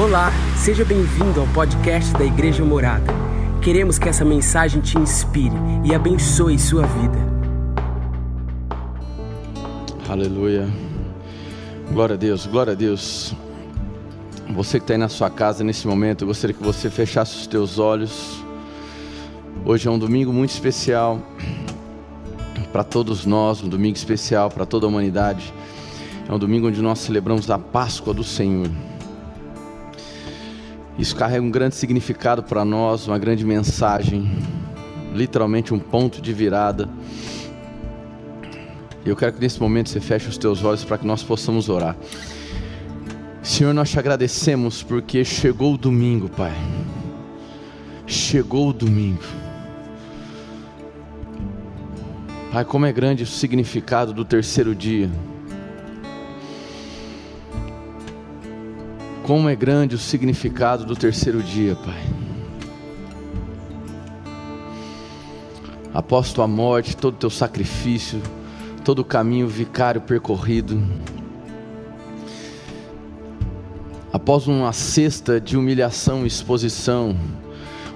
Olá, seja bem-vindo ao podcast da Igreja Morada. Queremos que essa mensagem te inspire e abençoe sua vida. Aleluia. Glória a Deus, glória a Deus. Você que está aí na sua casa nesse momento, eu gostaria que você fechasse os teus olhos. Hoje é um domingo muito especial para todos nós, um domingo especial para toda a humanidade. É um domingo onde nós celebramos a Páscoa do Senhor. Isso carrega um grande significado para nós, uma grande mensagem, literalmente um ponto de virada. Eu quero que nesse momento você feche os teus olhos para que nós possamos orar. Senhor, nós te agradecemos porque chegou o domingo, Pai. Chegou o domingo. Pai, como é grande o significado do terceiro dia. Como é grande o significado do terceiro dia, Pai. Após tua morte, todo teu sacrifício, todo o caminho vicário percorrido, após uma cesta de humilhação e exposição,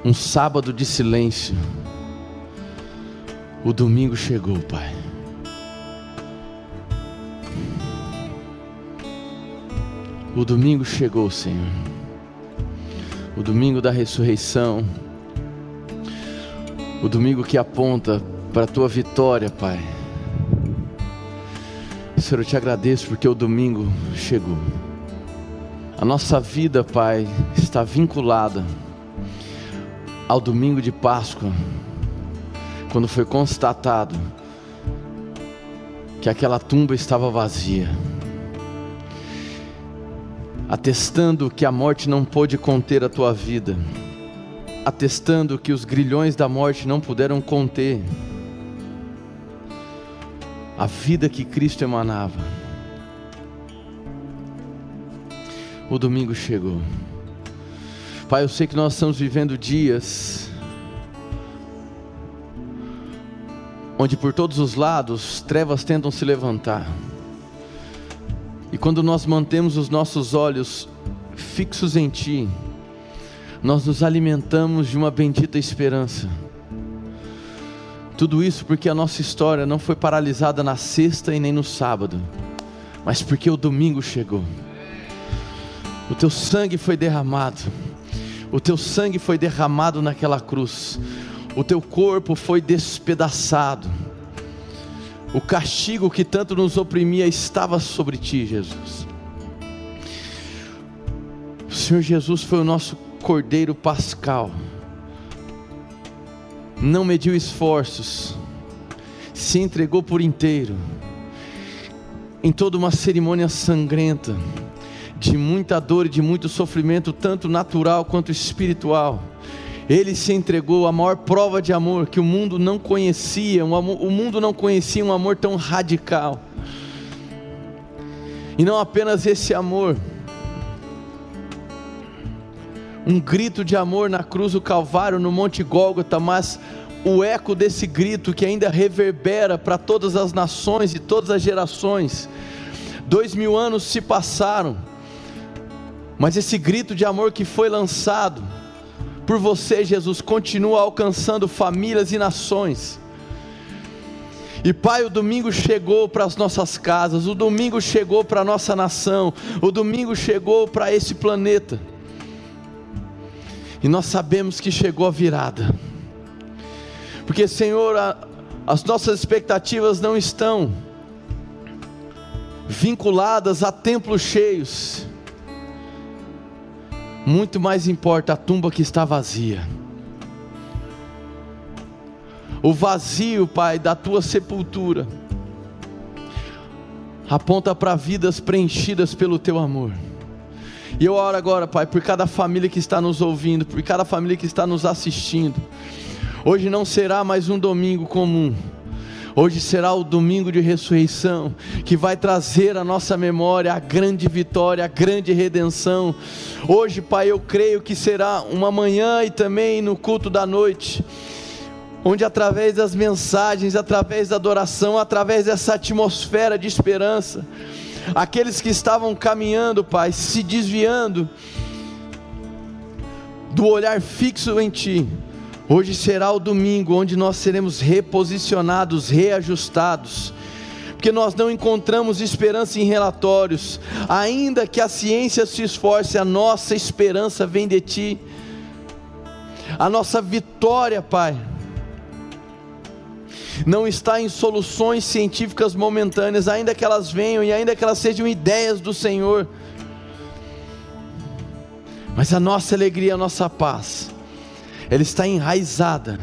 um sábado de silêncio, o domingo chegou, Pai. O domingo chegou, Senhor. O domingo da ressurreição. O domingo que aponta para a tua vitória, Pai. Senhor, eu te agradeço porque o domingo chegou. A nossa vida, Pai, está vinculada ao domingo de Páscoa, quando foi constatado que aquela tumba estava vazia atestando que a morte não pôde conter a tua vida, atestando que os grilhões da morte não puderam conter a vida que Cristo emanava. O domingo chegou. Pai, eu sei que nós estamos vivendo dias onde por todos os lados trevas tentam se levantar. E quando nós mantemos os nossos olhos fixos em Ti, nós nos alimentamos de uma bendita esperança. Tudo isso porque a nossa história não foi paralisada na sexta e nem no sábado, mas porque o domingo chegou. O teu sangue foi derramado, o teu sangue foi derramado naquela cruz, o teu corpo foi despedaçado o castigo que tanto nos oprimia estava sobre ti, Jesus. O Senhor Jesus foi o nosso Cordeiro Pascal. Não mediu esforços, se entregou por inteiro, em toda uma cerimônia sangrenta, de muita dor e de muito sofrimento, tanto natural quanto espiritual ele se entregou a maior prova de amor que o mundo não conhecia, um amor, o mundo não conhecia um amor tão radical. E não apenas esse amor, um grito de amor na cruz do Calvário, no Monte Gólgota, mas o eco desse grito que ainda reverbera para todas as nações e todas as gerações. Dois mil anos se passaram, mas esse grito de amor que foi lançado, por você, Jesus, continua alcançando famílias e nações. E Pai, o domingo chegou para as nossas casas, o domingo chegou para a nossa nação, o domingo chegou para esse planeta. E nós sabemos que chegou a virada. Porque, Senhor, a, as nossas expectativas não estão vinculadas a templos cheios muito mais importa a tumba que está vazia. O vazio, Pai, da tua sepultura aponta para vidas preenchidas pelo teu amor. E eu oro agora, Pai, por cada família que está nos ouvindo, por cada família que está nos assistindo. Hoje não será mais um domingo comum Hoje será o domingo de ressurreição, que vai trazer à nossa memória a grande vitória, a grande redenção. Hoje, Pai, eu creio que será uma manhã e também no culto da noite onde através das mensagens, através da adoração, através dessa atmosfera de esperança, aqueles que estavam caminhando, Pai, se desviando, do olhar fixo em Ti. Hoje será o domingo onde nós seremos reposicionados, reajustados, porque nós não encontramos esperança em relatórios, ainda que a ciência se esforce, a nossa esperança vem de Ti, a nossa vitória, Pai, não está em soluções científicas momentâneas, ainda que elas venham e ainda que elas sejam ideias do Senhor, mas a nossa alegria, a nossa paz, ela está enraizada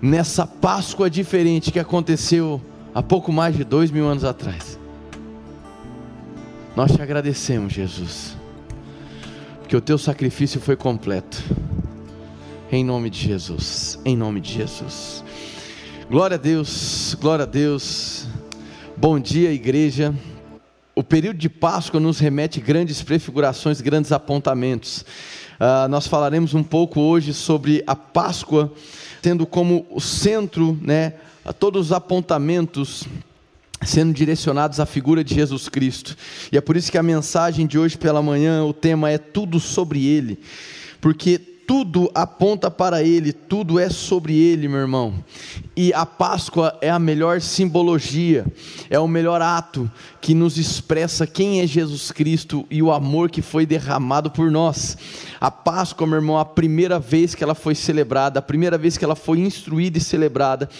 nessa Páscoa diferente que aconteceu há pouco mais de dois mil anos atrás. Nós te agradecemos, Jesus, porque o teu sacrifício foi completo. Em nome de Jesus, em nome de Jesus. Glória a Deus, glória a Deus. Bom dia, igreja. O período de Páscoa nos remete grandes prefigurações, grandes apontamentos. Uh, nós falaremos um pouco hoje sobre a Páscoa, tendo como centro, né, todos os apontamentos sendo direcionados à figura de Jesus Cristo. E é por isso que a mensagem de hoje pela manhã, o tema é tudo sobre Ele, porque tudo aponta para Ele, tudo é sobre Ele, meu irmão. E a Páscoa é a melhor simbologia, é o melhor ato que nos expressa quem é Jesus Cristo e o amor que foi derramado por nós. A Páscoa, meu irmão, a primeira vez que ela foi celebrada, a primeira vez que ela foi instruída e celebrada,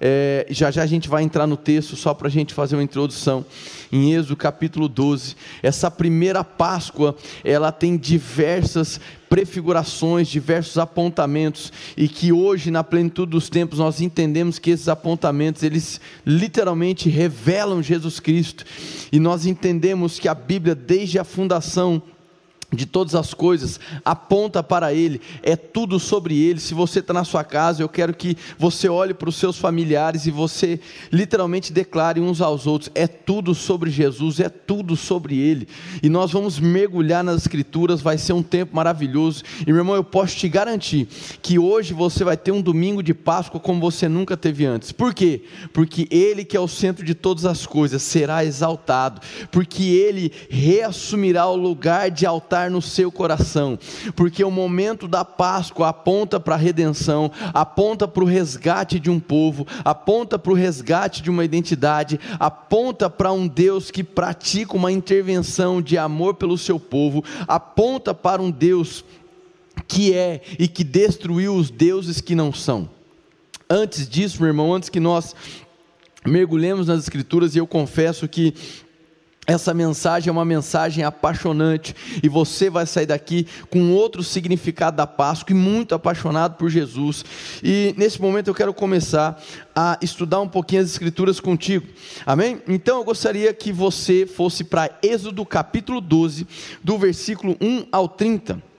é, já já a gente vai entrar no texto, só para a gente fazer uma introdução. Em Êxodo capítulo 12, essa primeira Páscoa, ela tem diversas prefigurações, diversos apontamentos, e que hoje, na plenitude dos tempos, nós entendemos que esses apontamentos, eles literalmente revelam Jesus Cristo, e nós entendemos que a Bíblia, desde a fundação de todas as coisas, aponta para Ele, é tudo sobre Ele. Se você está na sua casa, eu quero que você olhe para os seus familiares e você literalmente declare uns aos outros: é tudo sobre Jesus, é tudo sobre Ele. E nós vamos mergulhar nas Escrituras, vai ser um tempo maravilhoso. E meu irmão, eu posso te garantir que hoje você vai ter um domingo de Páscoa como você nunca teve antes. Por quê? Porque Ele, que é o centro de todas as coisas, será exaltado, porque Ele reassumirá o lugar de altar no seu coração, porque o momento da Páscoa aponta para a redenção, aponta para o resgate de um povo, aponta para o resgate de uma identidade, aponta para um Deus que pratica uma intervenção de amor pelo seu povo, aponta para um Deus que é e que destruiu os deuses que não são. Antes disso, meu irmão, antes que nós mergulhemos nas Escrituras, e eu confesso que essa mensagem é uma mensagem apaixonante e você vai sair daqui com outro significado da Páscoa e muito apaixonado por Jesus. E nesse momento eu quero começar a estudar um pouquinho as Escrituras contigo. Amém? Então eu gostaria que você fosse para Êxodo capítulo 12, do versículo 1 ao 30.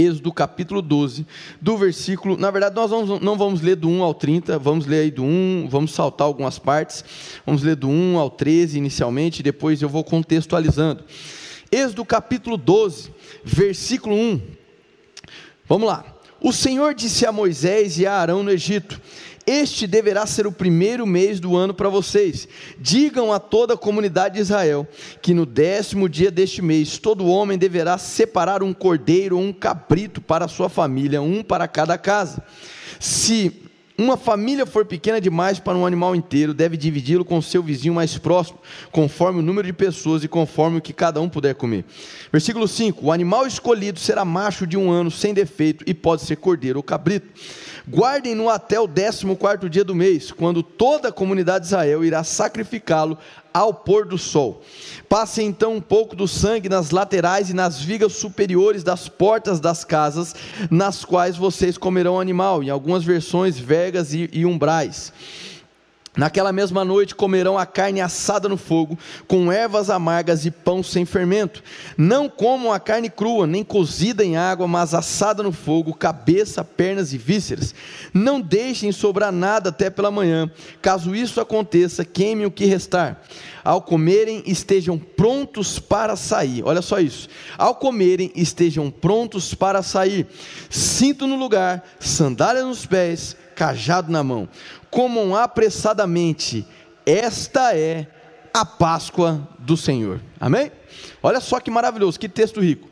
Êxodo capítulo 12, do versículo. Na verdade, nós vamos, não vamos ler do 1 ao 30, vamos ler aí do 1, vamos saltar algumas partes. Vamos ler do 1 ao 13 inicialmente, depois eu vou contextualizando. Êxodo capítulo 12, versículo 1. Vamos lá. O Senhor disse a Moisés e a Arão no Egito: este deverá ser o primeiro mês do ano para vocês. Digam a toda a comunidade de Israel que no décimo dia deste mês, todo homem deverá separar um cordeiro ou um cabrito para a sua família, um para cada casa. Se uma família for pequena demais para um animal inteiro, deve dividi-lo com o seu vizinho mais próximo, conforme o número de pessoas e conforme o que cada um puder comer. Versículo 5: O animal escolhido será macho de um ano, sem defeito, e pode ser cordeiro ou cabrito. Guardem-no até o décimo quarto dia do mês, quando toda a comunidade de Israel irá sacrificá-lo ao pôr do sol. Passe então um pouco do sangue nas laterais e nas vigas superiores das portas das casas, nas quais vocês comerão animal, em algumas versões, vergas e, e umbrais. Naquela mesma noite comerão a carne assada no fogo, com ervas amargas e pão sem fermento. Não comam a carne crua, nem cozida em água, mas assada no fogo, cabeça, pernas e vísceras. Não deixem sobrar nada até pela manhã. Caso isso aconteça, queime o que restar. Ao comerem, estejam prontos para sair. Olha só isso. Ao comerem, estejam prontos para sair. Cinto no lugar, sandália nos pés, cajado na mão comam apressadamente, esta é a Páscoa do Senhor. Amém? Olha só que maravilhoso, que texto rico.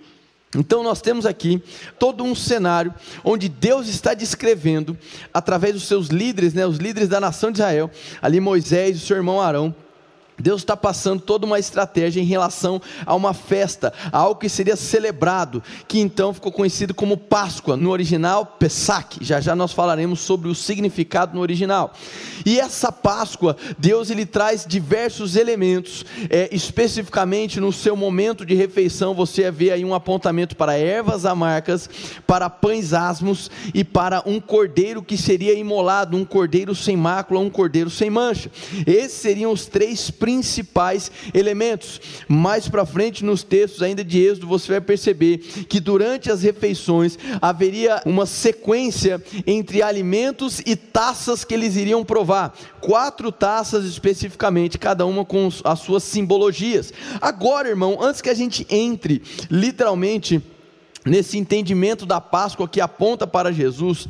Então nós temos aqui todo um cenário onde Deus está descrevendo através dos seus líderes, né, os líderes da nação de Israel, ali Moisés e o seu irmão Arão, Deus está passando toda uma estratégia em relação a uma festa, a algo que seria celebrado, que então ficou conhecido como Páscoa, no original Pesach. Já já nós falaremos sobre o significado no original. E essa Páscoa, Deus ele traz diversos elementos, é, especificamente no seu momento de refeição, você vê aí um apontamento para ervas amargas, para pães asmos e para um cordeiro que seria imolado, um cordeiro sem mácula, um cordeiro sem mancha. Esses seriam os três principais elementos. Mais para frente nos textos ainda de Êxodo você vai perceber que durante as refeições haveria uma sequência entre alimentos e taças que eles iriam provar. Quatro taças especificamente, cada uma com as suas simbologias. Agora, irmão, antes que a gente entre literalmente nesse entendimento da Páscoa que aponta para Jesus,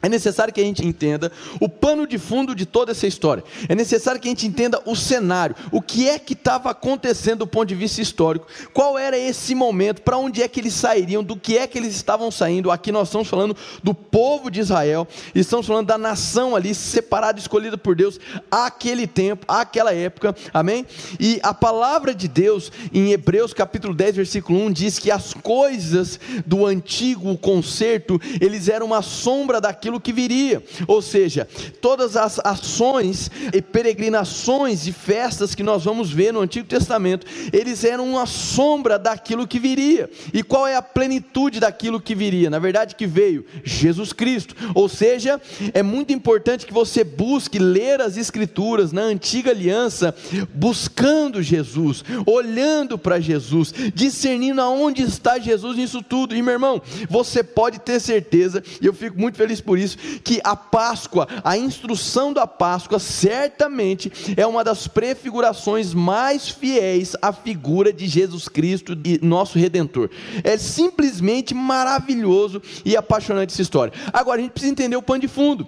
é necessário que a gente entenda o pano de fundo de toda essa história. É necessário que a gente entenda o cenário, o que é que estava acontecendo do ponto de vista histórico, qual era esse momento, para onde é que eles sairiam, do que é que eles estavam saindo. Aqui nós estamos falando do povo de Israel, estamos falando da nação ali separada, escolhida por Deus, àquele tempo, àquela época, amém? E a palavra de Deus em Hebreus capítulo 10, versículo 1 diz que as coisas do antigo concerto, eles eram uma sombra daquilo aquilo que viria. Ou seja, todas as ações e peregrinações e festas que nós vamos ver no Antigo Testamento, eles eram uma sombra daquilo que viria. E qual é a plenitude daquilo que viria? Na verdade, que veio Jesus Cristo. Ou seja, é muito importante que você busque ler as Escrituras na antiga aliança, buscando Jesus, olhando para Jesus, discernindo aonde está Jesus nisso tudo. E meu irmão, você pode ter certeza, e eu fico muito feliz por isso, que a Páscoa, a instrução da Páscoa, certamente é uma das prefigurações mais fiéis à figura de Jesus Cristo, de nosso Redentor. É simplesmente maravilhoso e apaixonante essa história. Agora a gente precisa entender o pano de fundo.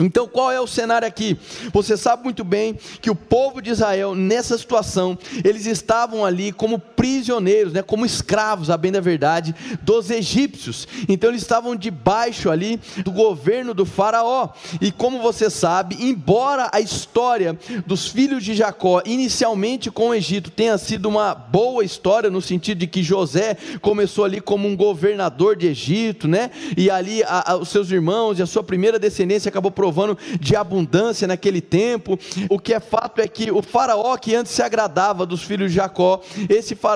Então, qual é o cenário aqui? Você sabe muito bem que o povo de Israel, nessa situação, eles estavam ali como prisioneiros, né, como escravos, a bem da verdade, dos egípcios. Então, eles estavam debaixo ali do governo do Faraó. E como você sabe, embora a história dos filhos de Jacó, inicialmente com o Egito, tenha sido uma boa história, no sentido de que José começou ali como um governador de Egito, né, e ali a, a, os seus irmãos e a sua primeira descendência acabou provando de abundância naquele tempo. O que é fato é que o faraó que antes se agradava dos filhos de Jacó, esse faraó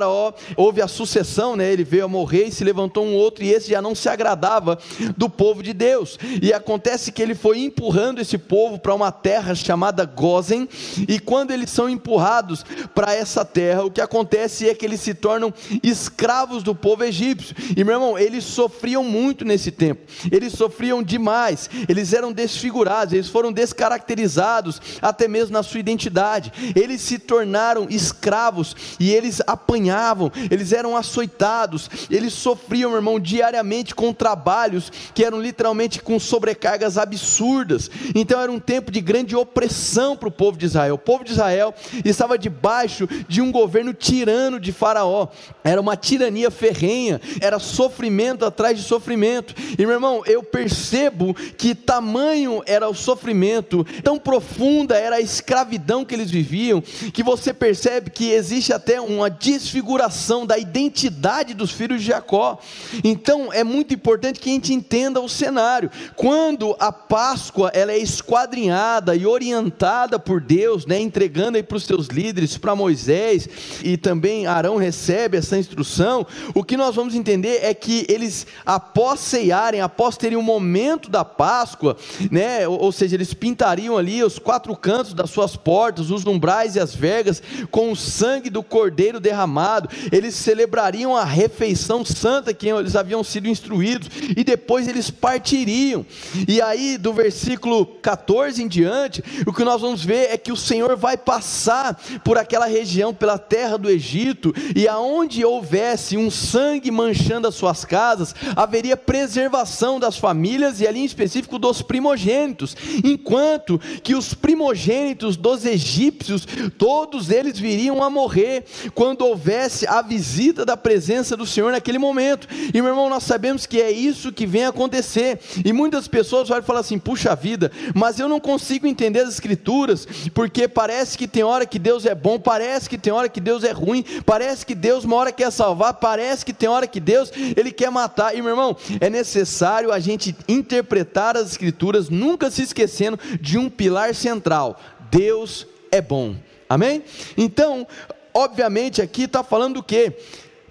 houve a sucessão, né? Ele veio a morrer e se levantou um outro e esse já não se agradava do povo de Deus. E acontece que ele foi empurrando esse povo para uma terra chamada Gozen, e quando eles são empurrados para essa terra, o que acontece é que eles se tornam escravos do povo egípcio. E meu irmão, eles sofriam muito nesse tempo. Eles sofriam demais. Eles eram desfigurados eles foram descaracterizados até mesmo na sua identidade. Eles se tornaram escravos e eles apanhavam, eles eram açoitados, eles sofriam, meu irmão, diariamente com trabalhos que eram literalmente com sobrecargas absurdas. Então era um tempo de grande opressão para o povo de Israel. O povo de Israel estava debaixo de um governo tirano de Faraó. Era uma tirania ferrenha, era sofrimento atrás de sofrimento. E meu irmão, eu percebo que tamanho era o sofrimento, tão profunda era a escravidão que eles viviam, que você percebe que existe até uma desfiguração da identidade dos filhos de Jacó. Então é muito importante que a gente entenda o cenário. Quando a Páscoa ela é esquadrinhada e orientada por Deus, né, entregando aí para os seus líderes, para Moisés e também Arão recebe essa instrução, o que nós vamos entender é que eles após ceiarem, após terem o um momento da Páscoa, né? ou, ou seja, eles pintariam ali os quatro cantos das suas portas, os umbrais e as vergas, com o sangue do cordeiro derramado, eles celebrariam a refeição santa que eles haviam sido instruídos, e depois eles partiriam. E aí, do versículo 14 em diante, o que nós vamos ver é que o Senhor vai passar por aquela região, pela terra do Egito, e aonde houvesse um sangue manchando as suas casas, haveria preservação das famílias e ali em específico dos primogênitos enquanto que os primogênitos dos egípcios, todos eles viriam a morrer quando houvesse a visita da presença do Senhor naquele momento. E meu irmão, nós sabemos que é isso que vem acontecer. E muitas pessoas vão falar assim: puxa vida, mas eu não consigo entender as Escrituras, porque parece que tem hora que Deus é bom, parece que tem hora que Deus é ruim, parece que Deus uma hora quer salvar, parece que tem hora que Deus ele quer matar. E meu irmão, é necessário a gente interpretar as Escrituras, nunca se esquecendo de um pilar central: Deus é bom. Amém? Então, obviamente, aqui está falando do que?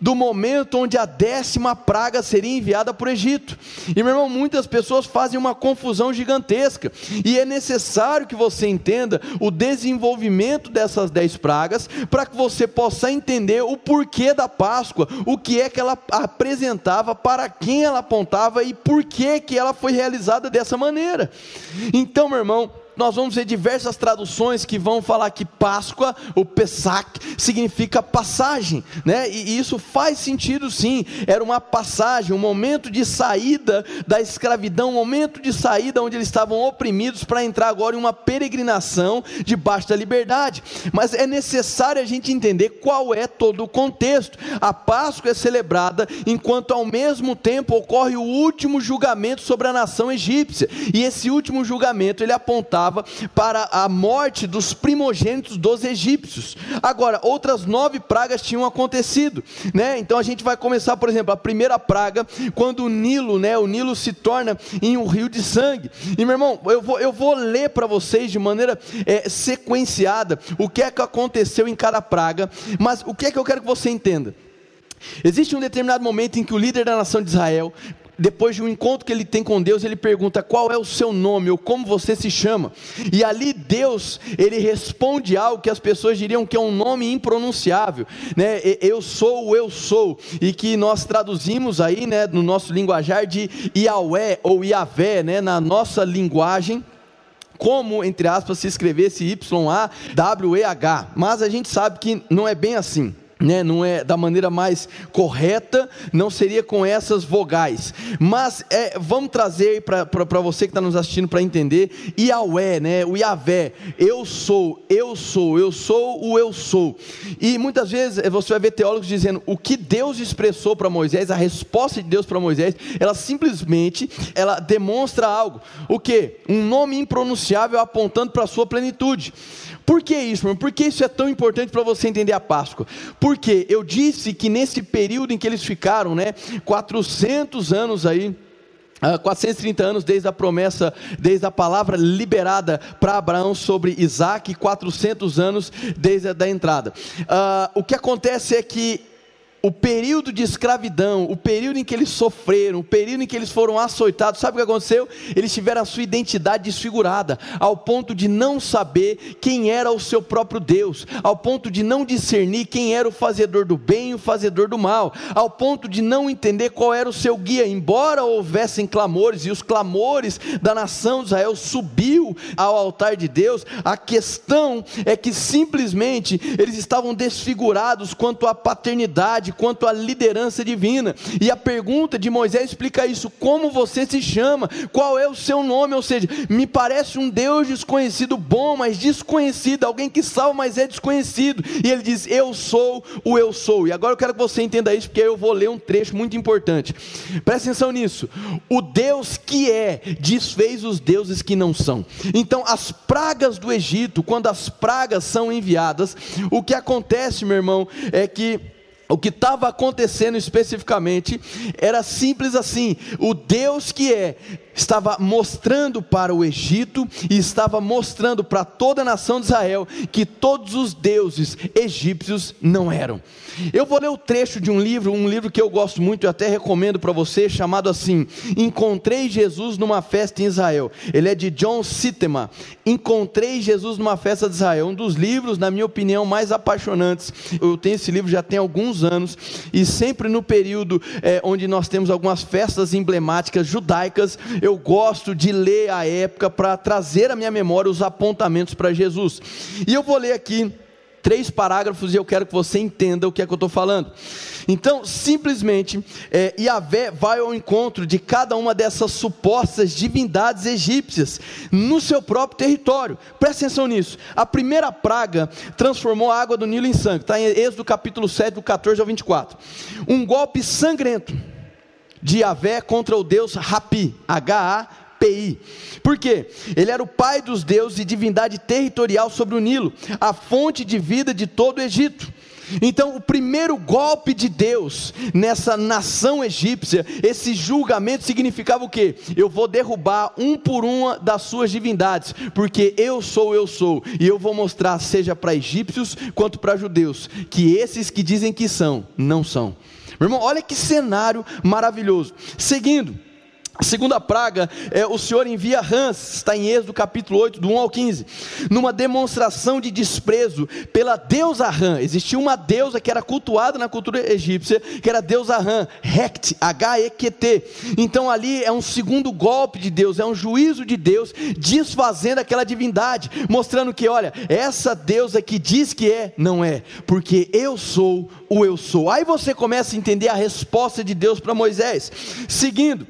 do momento onde a décima praga seria enviada para o Egito. E meu irmão, muitas pessoas fazem uma confusão gigantesca, e é necessário que você entenda o desenvolvimento dessas dez pragas, para que você possa entender o porquê da Páscoa, o que é que ela apresentava, para quem ela apontava e por que, que ela foi realizada dessa maneira. Então, meu irmão, nós vamos ver diversas traduções que vão falar que Páscoa, o Pesach, significa passagem, né? E isso faz sentido sim. Era uma passagem, um momento de saída da escravidão, um momento de saída onde eles estavam oprimidos para entrar agora em uma peregrinação debaixo da liberdade. Mas é necessário a gente entender qual é todo o contexto. A Páscoa é celebrada enquanto ao mesmo tempo ocorre o último julgamento sobre a nação egípcia. E esse último julgamento ele apontava para a morte dos primogênitos dos egípcios. Agora, outras nove pragas tinham acontecido, né? Então a gente vai começar, por exemplo, a primeira praga, quando o Nilo, né? O Nilo se torna em um rio de sangue. E meu irmão, eu vou, eu vou ler para vocês de maneira é, sequenciada o que é que aconteceu em cada praga, mas o que é que eu quero que você entenda? Existe um determinado momento em que o líder da nação de Israel depois de um encontro que ele tem com Deus, ele pergunta qual é o seu nome ou como você se chama. E ali Deus, ele responde algo que as pessoas diriam que é um nome impronunciável, né? Eu sou o eu sou, e que nós traduzimos aí, né, no nosso linguajar de Yahweh ou Yahvé, né, na nossa linguagem como, entre aspas, se escrevesse Y-A-W-E-H, mas a gente sabe que não é bem assim né, não é da maneira mais correta, não seria com essas vogais. Mas é, vamos trazer para você que está nos assistindo para entender, Yahweh, né, o Yahvé, eu sou, eu sou, eu sou o eu sou. E muitas vezes eh, você vai ver teólogos dizendo o que Deus expressou para Moisés, a resposta de Deus para Moisés, ela simplesmente ela demonstra algo. O que? Um nome impronunciável apontando para a sua plenitude. Por que isso, irmão? Por que isso é tão importante para você entender a Páscoa? Porque eu disse que nesse período em que eles ficaram, né, 400 anos aí, 430 ah, anos desde a promessa, desde a palavra liberada para Abraão sobre Isaac, 400 anos desde a da entrada. Uh, o que acontece é que o período de escravidão, o período em que eles sofreram, o período em que eles foram açoitados, sabe o que aconteceu? Eles tiveram a sua identidade desfigurada, ao ponto de não saber quem era o seu próprio Deus, ao ponto de não discernir quem era o fazedor do bem e o fazedor do mal, ao ponto de não entender qual era o seu guia, embora houvessem clamores, e os clamores da nação de Israel subiu ao altar de Deus, a questão é que simplesmente eles estavam desfigurados quanto à paternidade, quanto à liderança divina. E a pergunta de Moisés explica isso: como você se chama? Qual é o seu nome? Ou seja, me parece um Deus desconhecido, bom, mas desconhecido, alguém que salva, mas é desconhecido. E ele diz: Eu sou o eu sou. E agora eu quero que você entenda isso, porque eu vou ler um trecho muito importante. Presta atenção nisso. O Deus que é, desfez os deuses que não são. Então, as pragas do Egito, quando as pragas são enviadas, o que acontece, meu irmão, é que o que estava acontecendo especificamente era simples assim: o Deus que é estava mostrando para o Egito e estava mostrando para toda a nação de Israel que todos os deuses egípcios não eram. Eu vou ler o trecho de um livro, um livro que eu gosto muito e até recomendo para você, chamado assim: Encontrei Jesus numa festa em Israel. Ele é de John Sittema. Encontrei Jesus numa festa de Israel. Um dos livros, na minha opinião, mais apaixonantes. Eu tenho esse livro já tem alguns anos e sempre no período é, onde nós temos algumas festas emblemáticas judaicas, eu gosto de ler a época para trazer à minha memória os apontamentos para Jesus. E eu vou ler aqui três parágrafos e eu quero que você entenda o que é que eu estou falando. Então, simplesmente, é, Yahvé vai ao encontro de cada uma dessas supostas divindades egípcias no seu próprio território. Presta atenção nisso. A primeira praga transformou a água do Nilo em sangue. Está em Êxodo capítulo 7, do 14 ao 24. Um golpe sangrento de Yahvé contra o deus Rapi, H-A-P-I. Por quê? Ele era o pai dos deuses e divindade territorial sobre o Nilo, a fonte de vida de todo o Egito. Então, o primeiro golpe de Deus nessa nação egípcia, esse julgamento significava o quê? Eu vou derrubar um por uma das suas divindades, porque eu sou, eu sou, e eu vou mostrar, seja para egípcios quanto para judeus, que esses que dizem que são, não são. Meu irmão, olha que cenário maravilhoso. Seguindo. A segunda praga é o Senhor envia rãs, está em Êxodo capítulo 8, do 1 ao 15, numa demonstração de desprezo pela deusa rã. Existia uma deusa que era cultuada na cultura egípcia, que era a deusa rã, Hekt, H-E-Q-T. Então ali é um segundo golpe de Deus, é um juízo de Deus, desfazendo aquela divindade, mostrando que, olha, essa deusa que diz que é, não é, porque eu sou o eu sou. Aí você começa a entender a resposta de Deus para Moisés. Seguindo,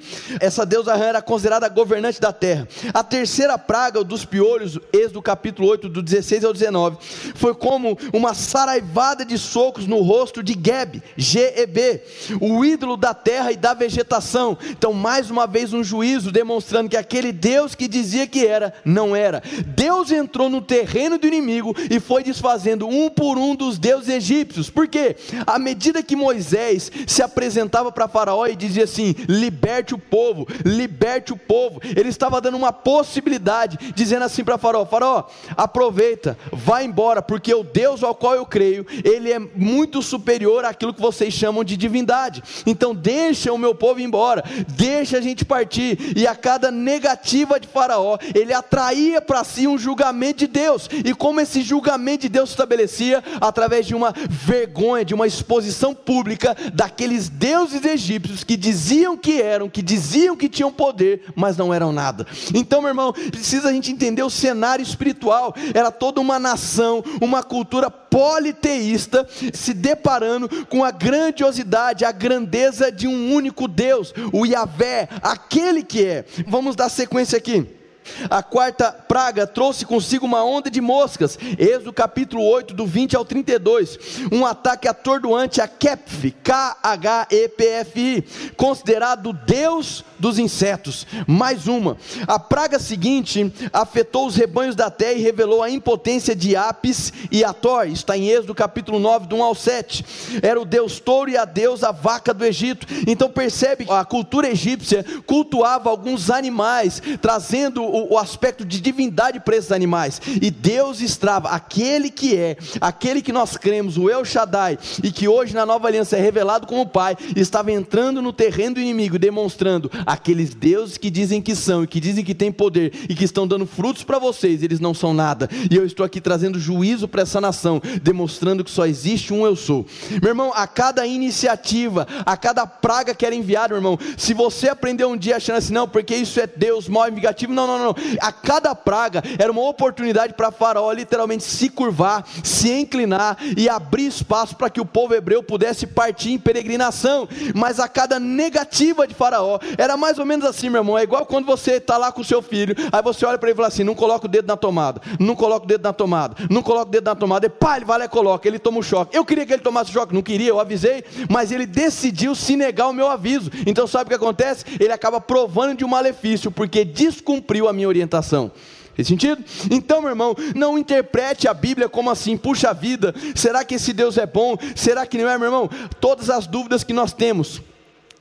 essa deusa Rã era considerada governante da terra. A terceira praga dos piolhos, Êxodo capítulo 8, do 16 ao 19, foi como uma saraivada de socos no rosto de Geb, G-E-B, o ídolo da terra e da vegetação. Então, mais uma vez, um juízo demonstrando que aquele Deus que dizia que era, não era. Deus entrou no terreno do inimigo e foi desfazendo um por um dos deuses egípcios. Por quê? À medida que Moisés se apresentava para Faraó e dizia assim: liberte o povo, liberte o povo, ele estava dando uma possibilidade, dizendo assim para Faraó: Faraó, aproveita, vá embora, porque o Deus ao qual eu creio, ele é muito superior àquilo que vocês chamam de divindade. Então, deixa o meu povo embora, deixa a gente partir. E a cada negativa de Faraó, ele atraía para si um julgamento de Deus. E como esse julgamento de Deus se estabelecia? Através de uma vergonha, de uma exposição pública daqueles deuses egípcios que diziam que eram, que diziam que tinham poder, mas não eram nada. Então, meu irmão, precisa a gente entender o cenário espiritual. Era toda uma nação, uma cultura politeísta se deparando com a grandiosidade, a grandeza de um único Deus, o Yahvé, aquele que é. Vamos dar sequência aqui. A quarta praga trouxe consigo uma onda de moscas. Êxodo capítulo 8, do 20 ao 32. Um ataque atordoante a Kepf, K-H-E-P-F-I, considerado Deus dos insetos. Mais uma. A praga seguinte afetou os rebanhos da terra e revelou a impotência de Apis e Ator. Está em Êxodo capítulo 9, do 1 ao 7. Era o Deus touro e a deusa vaca do Egito. Então percebe, a cultura egípcia cultuava alguns animais, trazendo o, o aspecto de divindade para esses animais. E Deus estrava aquele que é, aquele que nós cremos, o El Shaddai, e que hoje na nova aliança é revelado como Pai, estava entrando no terreno do inimigo, demonstrando aqueles deuses que dizem que são e que dizem que têm poder e que estão dando frutos para vocês, eles não são nada. E eu estou aqui trazendo juízo para essa nação, demonstrando que só existe um eu sou. Meu irmão, a cada iniciativa, a cada praga que era enviada, meu irmão, se você aprendeu um dia achando assim, não, porque isso é Deus mal e vingativo, não, não, não. A cada praga era uma oportunidade para Faraó literalmente se curvar, se inclinar e abrir espaço para que o povo hebreu pudesse partir em peregrinação. Mas a cada negativa de Faraó era mais ou menos assim, meu irmão. É igual quando você está lá com o seu filho, aí você olha para ele e fala assim: não coloca o dedo na tomada, não coloca o dedo na tomada, não coloca o dedo na tomada. E pá, ele vai lá e coloca. Ele toma um choque. Eu queria que ele tomasse o choque, não queria, eu avisei, mas ele decidiu se negar o meu aviso. Então sabe o que acontece? Ele acaba provando de um malefício, porque descumpriu a minha orientação. Fez sentido? Então, meu irmão, não interprete a Bíblia como assim, puxa vida, será que esse Deus é bom? Será que não é, meu irmão? Todas as dúvidas que nós temos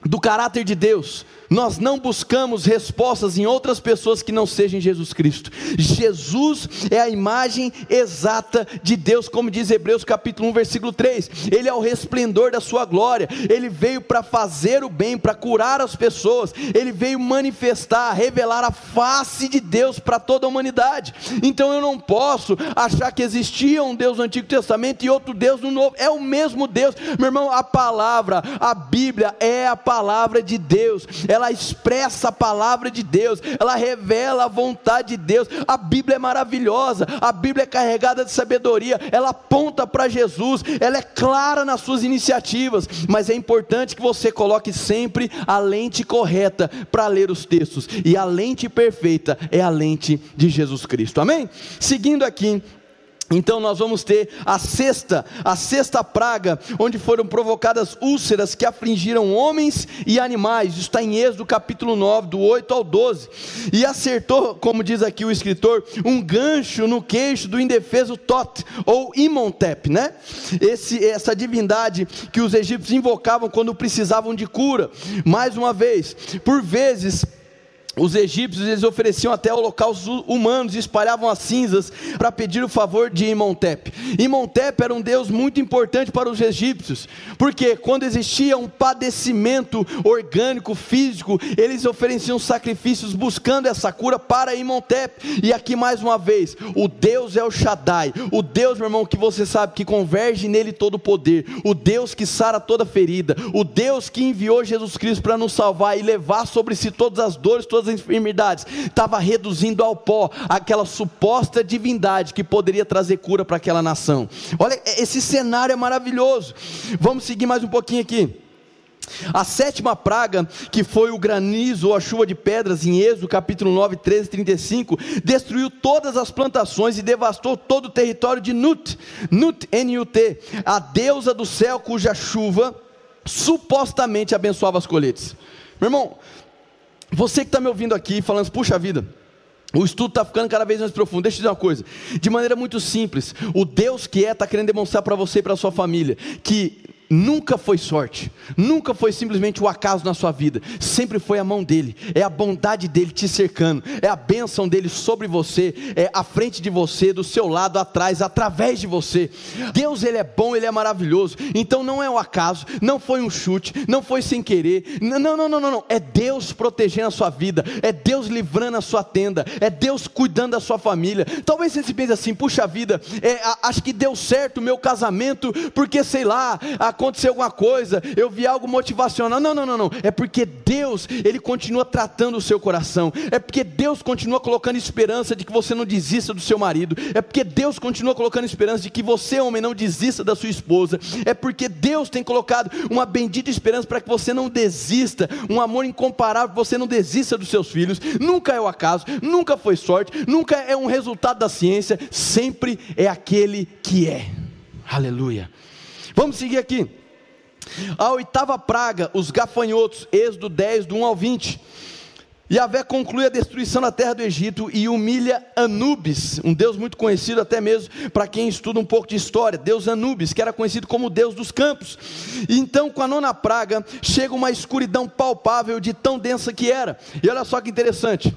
do caráter de Deus, nós não buscamos respostas em outras pessoas que não sejam Jesus Cristo. Jesus é a imagem exata de Deus, como diz Hebreus capítulo 1, versículo 3. Ele é o resplendor da sua glória. Ele veio para fazer o bem, para curar as pessoas. Ele veio manifestar, revelar a face de Deus para toda a humanidade. Então eu não posso achar que existia um Deus no Antigo Testamento e outro Deus no Novo. É o mesmo Deus. Meu irmão, a palavra, a Bíblia é a palavra de Deus, ela expressa a palavra de Deus, ela revela a vontade de Deus. A Bíblia é maravilhosa, a Bíblia é carregada de sabedoria, ela aponta para Jesus, ela é clara nas suas iniciativas, mas é importante que você coloque sempre a lente correta para ler os textos, e a lente perfeita é a lente de Jesus Cristo. Amém? Seguindo aqui, então nós vamos ter a sexta, a sexta praga, onde foram provocadas úlceras que afligiram homens e animais. Isso está em Êxodo capítulo 9, do 8 ao 12. E acertou, como diz aqui o escritor, um gancho no queixo do indefeso Tot, ou Imontep, né? Esse, essa divindade que os egípcios invocavam quando precisavam de cura. Mais uma vez, por vezes os egípcios eles ofereciam até holocaustos humanos e espalhavam as cinzas para pedir o favor de Imontep. Imontep era um deus muito importante para os egípcios, porque quando existia um padecimento orgânico, físico, eles ofereciam sacrifícios buscando essa cura para Imontep. E aqui mais uma vez, o Deus é o Shaddai, o Deus, meu irmão, que você sabe que converge nele todo o poder, o Deus que sara toda ferida, o Deus que enviou Jesus Cristo para nos salvar e levar sobre si todas as dores, todas as enfermidades, estava reduzindo ao pó aquela suposta divindade que poderia trazer cura para aquela nação. Olha, esse cenário é maravilhoso. Vamos seguir mais um pouquinho aqui. A sétima praga, que foi o granizo ou a chuva de pedras, em Êxodo capítulo 9, 13 35, destruiu todas as plantações e devastou todo o território de Nut, Nut, N-U-T, a deusa do céu cuja chuva supostamente abençoava as colheitas. Meu irmão, você que está me ouvindo aqui falando, puxa vida, o estudo está ficando cada vez mais profundo. Deixa eu dizer uma coisa, de maneira muito simples, o Deus que é está querendo demonstrar para você e para sua família que nunca foi sorte, nunca foi simplesmente o acaso na sua vida, sempre foi a mão dele, é a bondade dele te cercando, é a bênção dele sobre você, é à frente de você, do seu lado, atrás, através de você. Deus, ele é bom, ele é maravilhoso, então não é o acaso, não foi um chute, não foi sem querer, não, não, não, não, não, é Deus protegendo a sua vida, é Deus livrando a sua tenda, é Deus cuidando da sua família. Talvez você se pense assim, puxa vida, é, acho que deu certo o meu casamento, porque sei lá, a aconteceu alguma coisa, eu vi algo motivacional. Não, não, não, não. É porque Deus, Ele continua tratando o seu coração. É porque Deus continua colocando esperança de que você não desista do seu marido. É porque Deus continua colocando esperança de que você, homem, não desista da sua esposa. É porque Deus tem colocado uma bendita esperança para que você não desista. Um amor incomparável, você não desista dos seus filhos. Nunca é o acaso, nunca foi sorte, nunca é um resultado da ciência. Sempre é aquele que é. Aleluia. Vamos seguir aqui. A oitava praga, os gafanhotos, Êxodo 10, do 1 ao 20. Yahvé conclui a destruição da terra do Egito e humilha Anubis, um deus muito conhecido até mesmo para quem estuda um pouco de história, Deus Anubis, que era conhecido como Deus dos campos. E então, com a nona praga, chega uma escuridão palpável de tão densa que era. E olha só que interessante.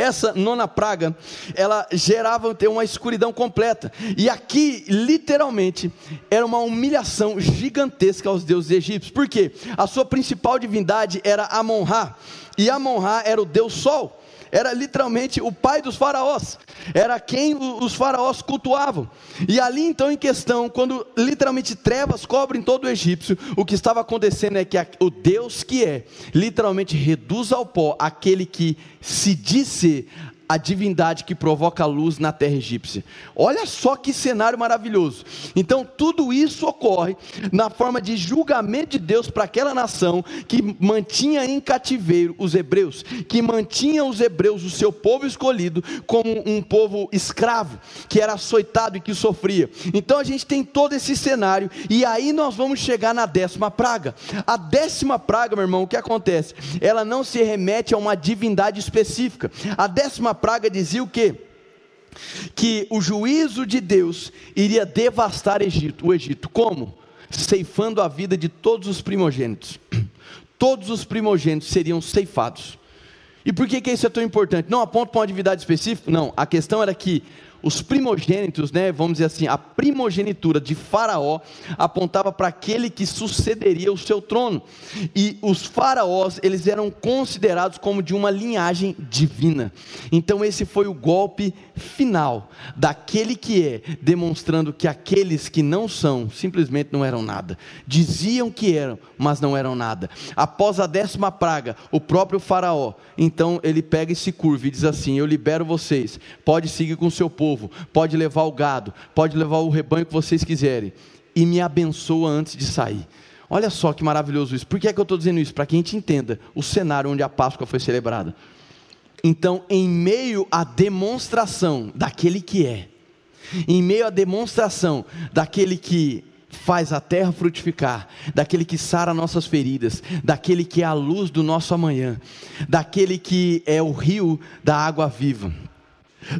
Essa nona praga, ela gerava ter uma escuridão completa. E aqui, literalmente, era uma humilhação gigantesca aos deuses egípcios. Por quê? A sua principal divindade era Amon-Ra. E Amon-Ra era o deus sol era literalmente o pai dos faraós, era quem os faraós cultuavam. E ali então em questão, quando literalmente trevas cobrem todo o egípcio, o que estava acontecendo é que o Deus que é, literalmente reduz ao pó aquele que se disse a divindade que provoca a luz na terra egípcia. Olha só que cenário maravilhoso. Então, tudo isso ocorre na forma de julgamento de Deus para aquela nação que mantinha em cativeiro os hebreus, que mantinha os hebreus, o seu povo escolhido, como um povo escravo, que era açoitado e que sofria. Então, a gente tem todo esse cenário, e aí nós vamos chegar na décima praga. A décima praga, meu irmão, o que acontece? Ela não se remete a uma divindade específica. A décima praga dizia o quê? Que o juízo de Deus iria devastar Egito, o Egito. Como? Ceifando a vida de todos os primogênitos. Todos os primogênitos seriam ceifados. E por que, que isso é tão importante? Não aponta para uma atividade específica? Não. A questão era que os primogênitos, né, vamos dizer assim, a primogenitura de Faraó apontava para aquele que sucederia o seu trono. E os faraós, eles eram considerados como de uma linhagem divina. Então esse foi o golpe final daquele que é, demonstrando que aqueles que não são, simplesmente não eram nada. Diziam que eram, mas não eram nada. Após a décima praga, o próprio Faraó, então ele pega esse curva e diz assim: Eu libero vocês, pode seguir com o seu povo, pode levar o gado, pode levar o rebanho que vocês quiserem, e me abençoa antes de sair. Olha só que maravilhoso isso. Por que, é que eu estou dizendo isso? Para que a gente entenda o cenário onde a Páscoa foi celebrada. Então, em meio à demonstração daquele que é, em meio à demonstração daquele que faz a terra frutificar, daquele que sara nossas feridas, daquele que é a luz do nosso amanhã, daquele que é o rio da água viva,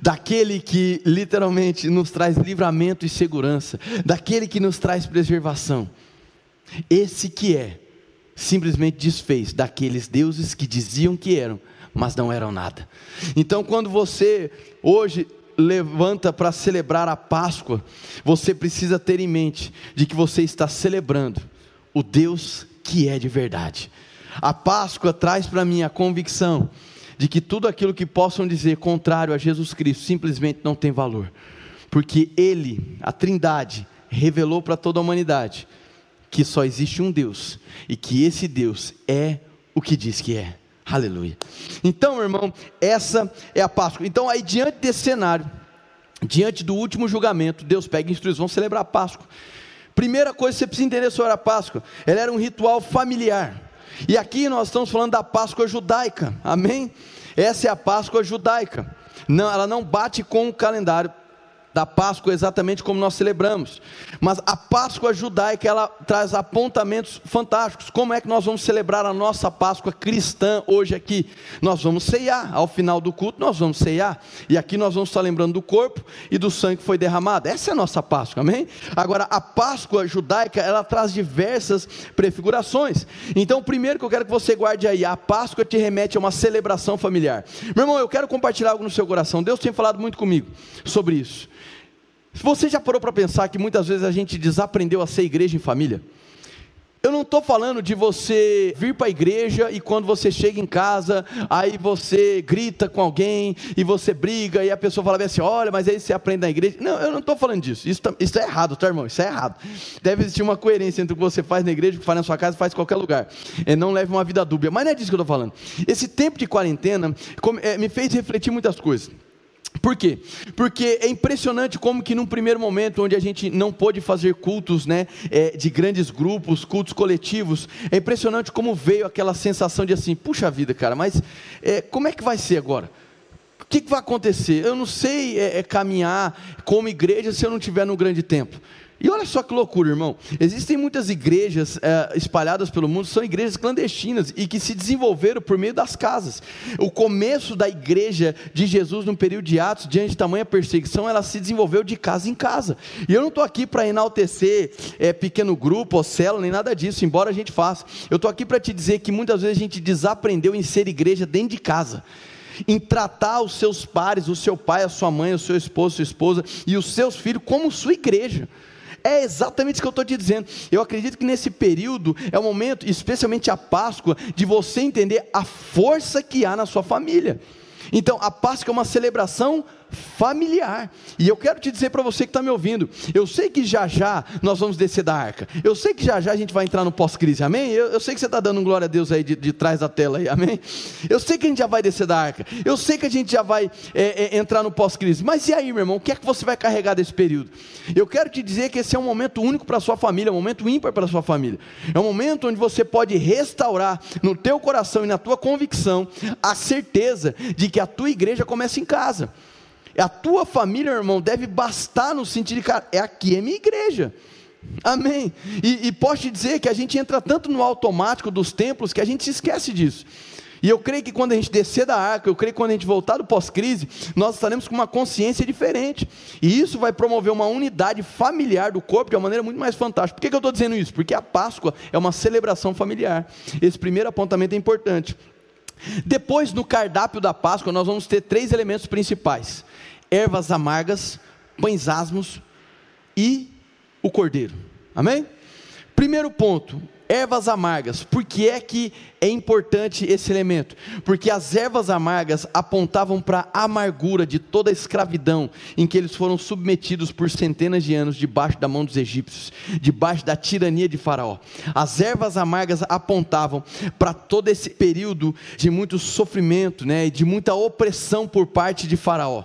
daquele que literalmente nos traz livramento e segurança, daquele que nos traz preservação. Esse que é, simplesmente desfez daqueles deuses que diziam que eram, mas não eram nada. Então, quando você hoje levanta para celebrar a Páscoa, você precisa ter em mente de que você está celebrando o Deus que é de verdade. A Páscoa traz para mim a convicção de que tudo aquilo que possam dizer contrário a Jesus Cristo simplesmente não tem valor, porque Ele, a Trindade, revelou para toda a humanidade que só existe um Deus e que esse Deus é o que diz que é. Aleluia. Então, meu irmão, essa é a Páscoa. Então, aí diante desse cenário, diante do último julgamento, Deus pega instruções, vão celebrar a Páscoa. Primeira coisa que você precisa entender sobre a Páscoa, ela era um ritual familiar. E aqui nós estamos falando da Páscoa judaica. Amém? Essa é a Páscoa judaica. Não, ela não bate com o calendário da Páscoa exatamente como nós celebramos. Mas a Páscoa judaica, ela traz apontamentos fantásticos. Como é que nós vamos celebrar a nossa Páscoa cristã hoje aqui? Nós vamos ceiar, ao final do culto nós vamos ceiar. E aqui nós vamos estar lembrando do corpo e do sangue que foi derramado. Essa é a nossa Páscoa, amém? Agora, a Páscoa judaica, ela traz diversas prefigurações. Então, primeiro que eu quero que você guarde aí, a Páscoa te remete a uma celebração familiar. Meu irmão, eu quero compartilhar algo no seu coração. Deus tem falado muito comigo sobre isso. Você já parou para pensar que muitas vezes a gente desaprendeu a ser igreja em família? Eu não estou falando de você vir para a igreja e quando você chega em casa, aí você grita com alguém e você briga e a pessoa fala assim: olha, mas aí você aprende na igreja. Não, eu não estou falando disso. Isso, tá, isso é errado, tá, irmão? Isso é errado. Deve existir uma coerência entre o que você faz na igreja, o que faz na sua casa faz em qualquer lugar. É, não leve uma vida dúbia. Mas não é disso que eu estou falando. Esse tempo de quarentena é, me fez refletir muitas coisas. Por quê? Porque é impressionante como que num primeiro momento, onde a gente não pôde fazer cultos né, é, de grandes grupos, cultos coletivos, é impressionante como veio aquela sensação de assim, puxa vida, cara, mas é, como é que vai ser agora? O que, que vai acontecer? Eu não sei é, é caminhar como igreja se eu não estiver no grande templo. E olha só que loucura, irmão. Existem muitas igrejas é, espalhadas pelo mundo, são igrejas clandestinas e que se desenvolveram por meio das casas. O começo da igreja de Jesus no período de Atos, diante de tamanha perseguição, ela se desenvolveu de casa em casa. E eu não estou aqui para enaltecer é, pequeno grupo ou célula, nem nada disso, embora a gente faça. Eu estou aqui para te dizer que muitas vezes a gente desaprendeu em ser igreja dentro de casa em tratar os seus pares, o seu pai, a sua mãe, o seu esposo, sua esposa e os seus filhos como sua igreja. É exatamente isso que eu estou te dizendo. Eu acredito que nesse período é o momento, especialmente a Páscoa, de você entender a força que há na sua família. Então, a Páscoa é uma celebração familiar. E eu quero te dizer para você que está me ouvindo, eu sei que já já nós vamos descer da arca. Eu sei que já já a gente vai entrar no pós-crise, amém? Eu, eu, sei que você está dando glória a Deus aí de, de, trás da tela aí, amém? Eu sei que a gente já vai descer da arca. Eu sei que a gente já vai é, é, entrar no pós-crise. Mas e aí, meu irmão? O que é que você vai carregar desse período? Eu quero te dizer que esse é um momento único para a sua família, um momento ímpar para a sua família. É um momento onde você pode restaurar no teu coração e na tua convicção a certeza de que a tua igreja começa em casa. A tua família, irmão, deve bastar no sentido de, cara, é aqui é minha igreja. Amém. E, e posso te dizer que a gente entra tanto no automático dos templos que a gente se esquece disso. E eu creio que quando a gente descer da arca, eu creio que quando a gente voltar do pós-crise, nós estaremos com uma consciência diferente. E isso vai promover uma unidade familiar do corpo de uma maneira muito mais fantástica. Por que, que eu estou dizendo isso? Porque a Páscoa é uma celebração familiar. Esse primeiro apontamento é importante. Depois, no cardápio da Páscoa, nós vamos ter três elementos principais. Ervas amargas, pães asmos e o cordeiro. Amém? Primeiro ponto, ervas amargas. Por que é que é importante esse elemento? Porque as ervas amargas apontavam para a amargura de toda a escravidão em que eles foram submetidos por centenas de anos debaixo da mão dos egípcios, debaixo da tirania de Faraó. As ervas amargas apontavam para todo esse período de muito sofrimento, né, de muita opressão por parte de Faraó.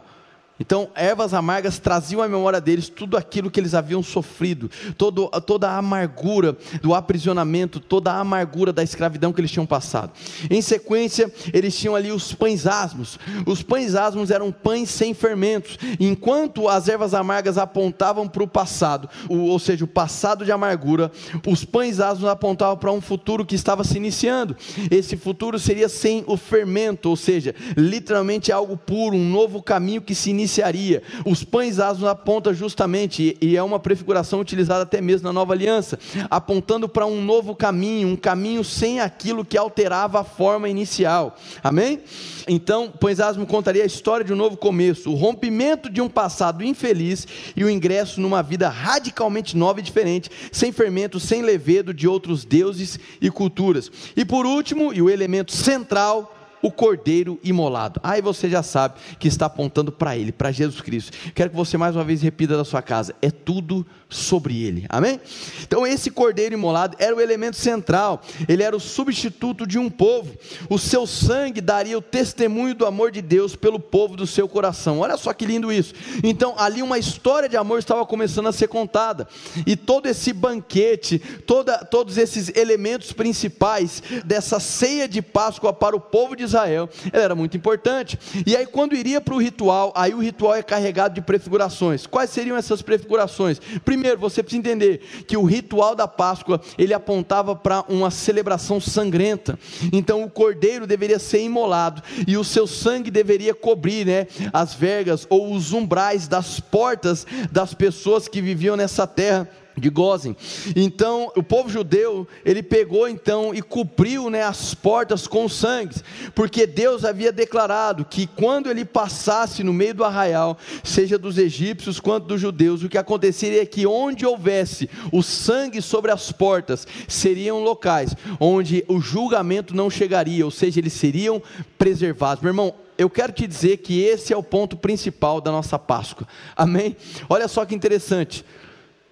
Então, ervas amargas traziam à memória deles tudo aquilo que eles haviam sofrido, todo, toda a amargura do aprisionamento, toda a amargura da escravidão que eles tinham passado. Em sequência, eles tinham ali os pães asmos. Os pães asmos eram pães sem fermentos, enquanto as ervas amargas apontavam para o passado, ou seja, o passado de amargura, os pães asmos apontavam para um futuro que estava se iniciando. Esse futuro seria sem o fermento, ou seja, literalmente algo puro, um novo caminho que se inicia iniciaria. Os pães asmos apontam justamente, e é uma prefiguração utilizada até mesmo na nova aliança, apontando para um novo caminho, um caminho sem aquilo que alterava a forma inicial. Amém? Então, pães asmos contaria a história de um novo começo, o rompimento de um passado infeliz e o ingresso numa vida radicalmente nova e diferente, sem fermento, sem levedo de outros deuses e culturas. E por último, e o elemento central, o cordeiro imolado. Aí você já sabe que está apontando para ele, para Jesus Cristo. Quero que você mais uma vez repita da sua casa: é tudo sobre ele. Amém? Então esse cordeiro imolado era o elemento central. Ele era o substituto de um povo. O seu sangue daria o testemunho do amor de Deus pelo povo do seu coração. Olha só que lindo isso. Então ali uma história de amor estava começando a ser contada. E todo esse banquete, toda, todos esses elementos principais dessa ceia de Páscoa para o povo de Israel Israel, ela era muito importante. E aí, quando iria para o ritual, aí o ritual é carregado de prefigurações. Quais seriam essas prefigurações? Primeiro, você precisa entender que o ritual da Páscoa ele apontava para uma celebração sangrenta. Então, o cordeiro deveria ser imolado e o seu sangue deveria cobrir, né, as vergas ou os umbrais das portas das pessoas que viviam nessa terra de Gozem. Então, o povo judeu, ele pegou então e cobriu né, as portas com sangue, porque Deus havia declarado que quando ele passasse no meio do arraial, seja dos egípcios quanto dos judeus, o que aconteceria é que onde houvesse o sangue sobre as portas, seriam locais onde o julgamento não chegaria, ou seja, eles seriam preservados. Meu irmão, eu quero te dizer que esse é o ponto principal da nossa Páscoa. Amém? Olha só que interessante.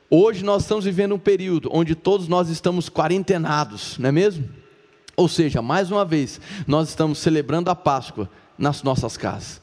Hoje nós estamos vivendo um período onde todos nós estamos quarentenados, não é mesmo? Ou seja, mais uma vez, nós estamos celebrando a Páscoa nas nossas casas.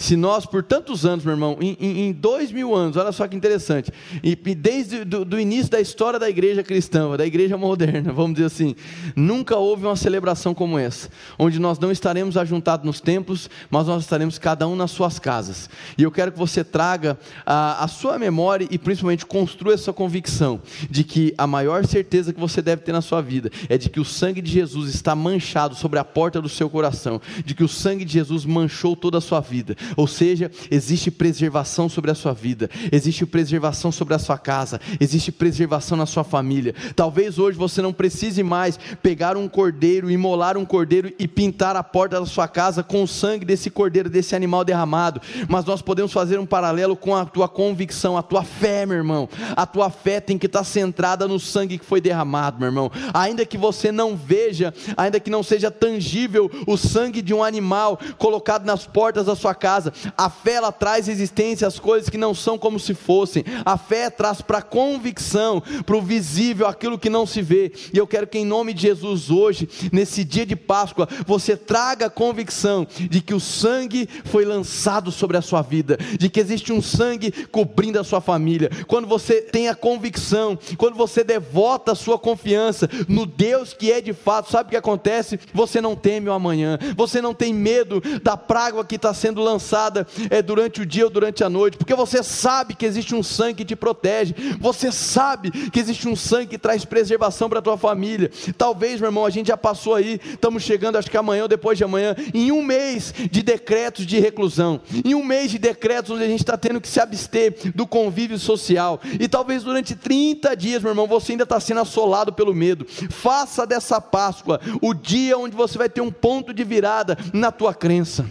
Se nós, por tantos anos, meu irmão, em, em, dois mil anos, olha só que interessante, e, e desde do início da história da igreja cristã, da igreja moderna, vamos dizer assim, nunca houve uma celebração como essa, onde nós não estaremos ajuntados nos templos, mas nós estaremos cada um nas suas casas. E eu quero que você traga a, a sua memória e principalmente construa essa convicção de que a maior certeza que você deve ter na sua vida é de que o sangue de Jesus está manchado sobre a porta do seu coração, de que o sangue de Jesus manchou toda a sua vida ou seja, existe preservação sobre a sua vida, existe preservação sobre a sua casa, existe preservação na sua família. Talvez hoje você não precise mais pegar um cordeiro, imolar um cordeiro e pintar a porta da sua casa com o sangue desse cordeiro, desse animal derramado, mas nós podemos fazer um paralelo com a tua convicção, a tua fé, meu irmão. A tua fé tem que estar centrada no sangue que foi derramado, meu irmão. Ainda que você não veja, ainda que não seja tangível o sangue de um animal colocado nas portas da sua casa, casa. A fé ela traz existência às coisas que não são como se fossem. A fé traz para a convicção, para o visível, aquilo que não se vê. E eu quero que em nome de Jesus hoje, nesse dia de Páscoa, você traga a convicção de que o sangue foi lançado sobre a sua vida, de que existe um sangue cobrindo a sua família. Quando você tem a convicção, quando você devota a sua confiança no Deus que é de fato, sabe o que acontece? Você não teme o amanhã, você não tem medo da praga que está sendo lançada lançada é, durante o dia ou durante a noite, porque você sabe que existe um sangue que te protege, você sabe que existe um sangue que traz preservação para a tua família. Talvez, meu irmão, a gente já passou aí, estamos chegando, acho que amanhã ou depois de amanhã, em um mês de decretos de reclusão, em um mês de decretos onde a gente está tendo que se abster do convívio social, e talvez durante 30 dias, meu irmão, você ainda está sendo assolado pelo medo. Faça dessa Páscoa o dia onde você vai ter um ponto de virada na tua crença.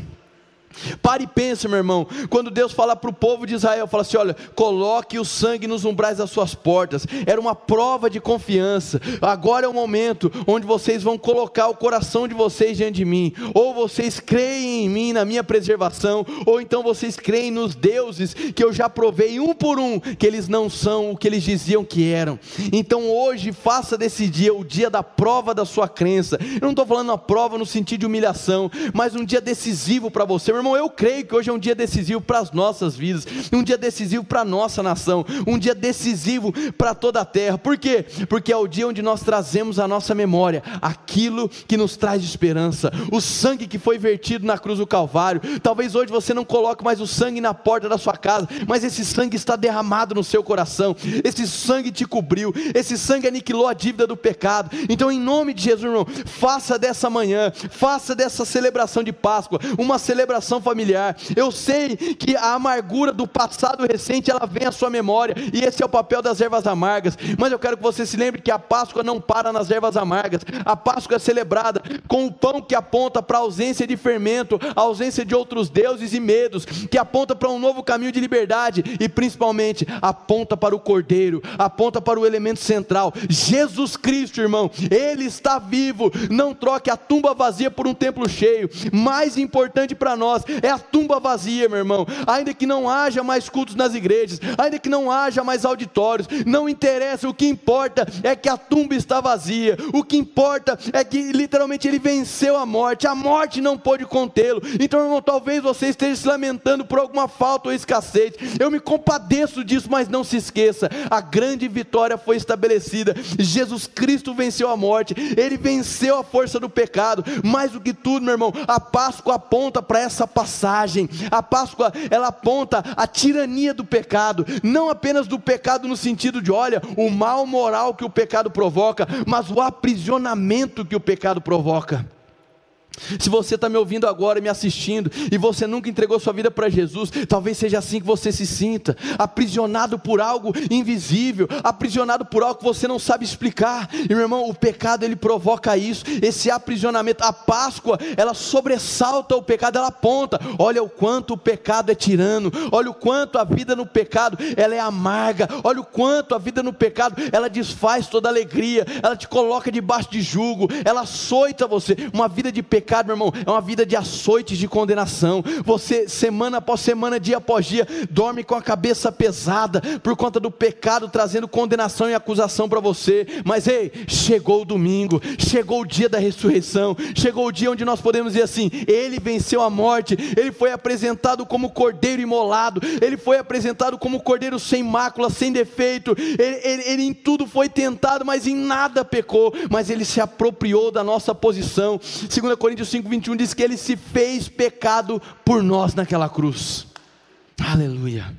Pare e pense, meu irmão, quando Deus fala para o povo de Israel, fala assim: olha, coloque o sangue nos umbrais das suas portas, era uma prova de confiança. Agora é o momento onde vocês vão colocar o coração de vocês diante de mim, ou vocês creem em mim, na minha preservação, ou então vocês creem nos deuses que eu já provei um por um, que eles não são o que eles diziam que eram. Então hoje, faça desse dia o dia da prova da sua crença. Eu não estou falando uma prova no sentido de humilhação, mas um dia decisivo para você, irmão eu creio que hoje é um dia decisivo para as nossas vidas, um dia decisivo para a nossa nação, um dia decisivo para toda a terra. Por quê? Porque é o dia onde nós trazemos à nossa memória aquilo que nos traz esperança, o sangue que foi vertido na cruz do Calvário. Talvez hoje você não coloque mais o sangue na porta da sua casa, mas esse sangue está derramado no seu coração, esse sangue te cobriu, esse sangue aniquilou a dívida do pecado. Então, em nome de Jesus, irmão, faça dessa manhã, faça dessa celebração de Páscoa uma celebração familiar. Eu sei que a amargura do passado recente ela vem à sua memória, e esse é o papel das ervas amargas. Mas eu quero que você se lembre que a Páscoa não para nas ervas amargas. A Páscoa é celebrada com o pão que aponta para a ausência de fermento, a ausência de outros deuses e medos, que aponta para um novo caminho de liberdade e principalmente aponta para o Cordeiro, aponta para o elemento central, Jesus Cristo, irmão. Ele está vivo. Não troque a tumba vazia por um templo cheio. Mais importante para nós é a tumba vazia, meu irmão. Ainda que não haja mais cultos nas igrejas, ainda que não haja mais auditórios, não interessa, o que importa é que a tumba está vazia. O que importa é que literalmente ele venceu a morte. A morte não pôde contê-lo. Então, irmão, talvez você esteja se lamentando por alguma falta ou escassez. Eu me compadeço disso, mas não se esqueça, a grande vitória foi estabelecida. Jesus Cristo venceu a morte. Ele venceu a força do pecado. Mais do que tudo, meu irmão, a Páscoa aponta para essa passagem. A Páscoa, ela aponta a tirania do pecado, não apenas do pecado no sentido de, olha, o mal moral que o pecado provoca, mas o aprisionamento que o pecado provoca. Se você está me ouvindo agora, me assistindo, e você nunca entregou sua vida para Jesus, talvez seja assim que você se sinta, aprisionado por algo invisível, aprisionado por algo que você não sabe explicar. E meu irmão, o pecado ele provoca isso, esse aprisionamento. A Páscoa, ela sobressalta o pecado, ela aponta. Olha o quanto o pecado é tirano, olha o quanto a vida no pecado ela é amarga, olha o quanto a vida no pecado ela desfaz toda alegria, ela te coloca debaixo de jugo, ela açoita você. Uma vida de pecado pecado, meu irmão, é uma vida de açoites de condenação. Você, semana após semana, dia após dia, dorme com a cabeça pesada por conta do pecado, trazendo condenação e acusação para você. Mas ei, chegou o domingo, chegou o dia da ressurreição, chegou o dia onde nós podemos dizer assim: Ele venceu a morte, Ele foi apresentado como cordeiro imolado, Ele foi apresentado como cordeiro sem mácula, sem defeito. Ele, ele, ele em tudo foi tentado, mas em nada pecou. Mas Ele se apropriou da nossa posição. 2 Coríntios Coríntios 5, 21 diz que ele se fez pecado por nós naquela cruz. Aleluia.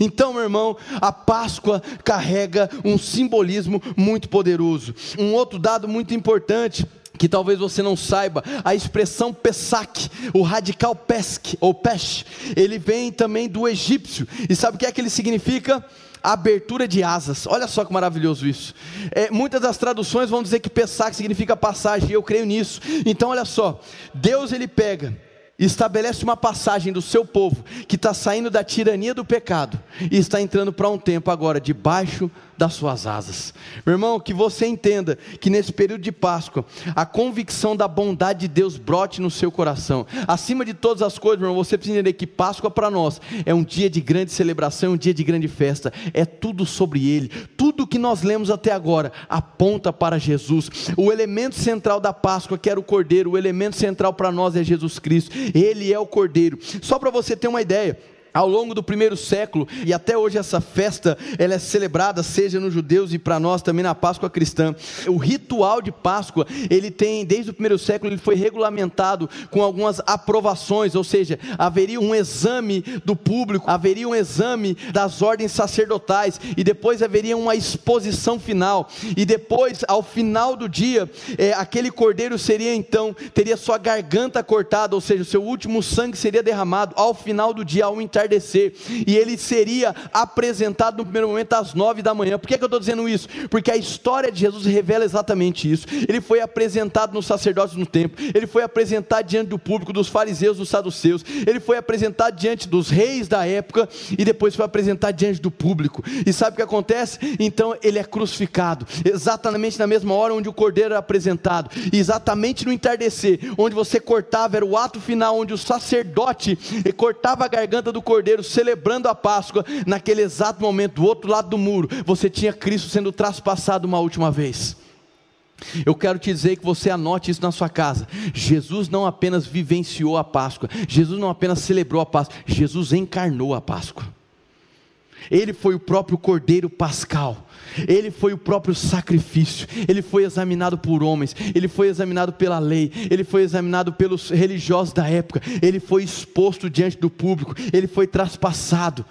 Então, meu irmão, a Páscoa carrega um simbolismo muito poderoso. Um outro dado muito importante que talvez você não saiba, a expressão Pesach, o radical Pesk ou Pesh, ele vem também do egípcio. E sabe o que é que ele significa? abertura de asas. Olha só que maravilhoso isso. É, muitas das traduções vão dizer que Pesach significa passagem, e eu creio nisso. Então, olha só, Deus ele pega estabelece uma passagem do seu povo que está saindo da tirania do pecado e está entrando para um tempo agora debaixo das suas asas. Meu irmão, que você entenda que nesse período de Páscoa, a convicção da bondade de Deus brote no seu coração. Acima de todas as coisas, meu irmão, você precisa entender que Páscoa para nós é um dia de grande celebração, é um dia de grande festa. É tudo sobre Ele. Tudo que nós lemos até agora aponta para Jesus. O elemento central da Páscoa, que era o Cordeiro, o elemento central para nós é Jesus Cristo. Ele é o Cordeiro. Só para você ter uma ideia ao longo do primeiro século e até hoje essa festa ela é celebrada seja nos judeus e para nós também na Páscoa cristã. O ritual de Páscoa ele tem desde o primeiro século ele foi regulamentado com algumas aprovações, ou seja, haveria um exame do público, haveria um exame das ordens sacerdotais e depois haveria uma exposição final e depois ao final do dia é, aquele cordeiro seria então teria sua garganta cortada, ou seja, o seu último sangue seria derramado ao final do dia ao entardecer entardecer, e ele seria apresentado no primeiro momento às nove da manhã. Por que, que eu estou dizendo isso? Porque a história de Jesus revela exatamente isso. Ele foi apresentado nos sacerdotes no templo, ele foi apresentado diante do público, dos fariseus, dos saduceus, ele foi apresentado diante dos reis da época e depois foi apresentado diante do público. E sabe o que acontece? Então ele é crucificado, exatamente na mesma hora onde o cordeiro era apresentado, exatamente no entardecer, onde você cortava, era o ato final, onde o sacerdote cortava a garganta do cordeiro, celebrando a Páscoa, naquele exato momento, do outro lado do muro, você tinha Cristo sendo traspassado uma última vez. Eu quero te dizer que você anote isso na sua casa. Jesus não apenas vivenciou a Páscoa, Jesus não apenas celebrou a Páscoa, Jesus encarnou a Páscoa. Ele foi o próprio Cordeiro Pascal. Ele foi o próprio sacrifício. Ele foi examinado por homens. Ele foi examinado pela lei. Ele foi examinado pelos religiosos da época. Ele foi exposto diante do público. Ele foi traspassado.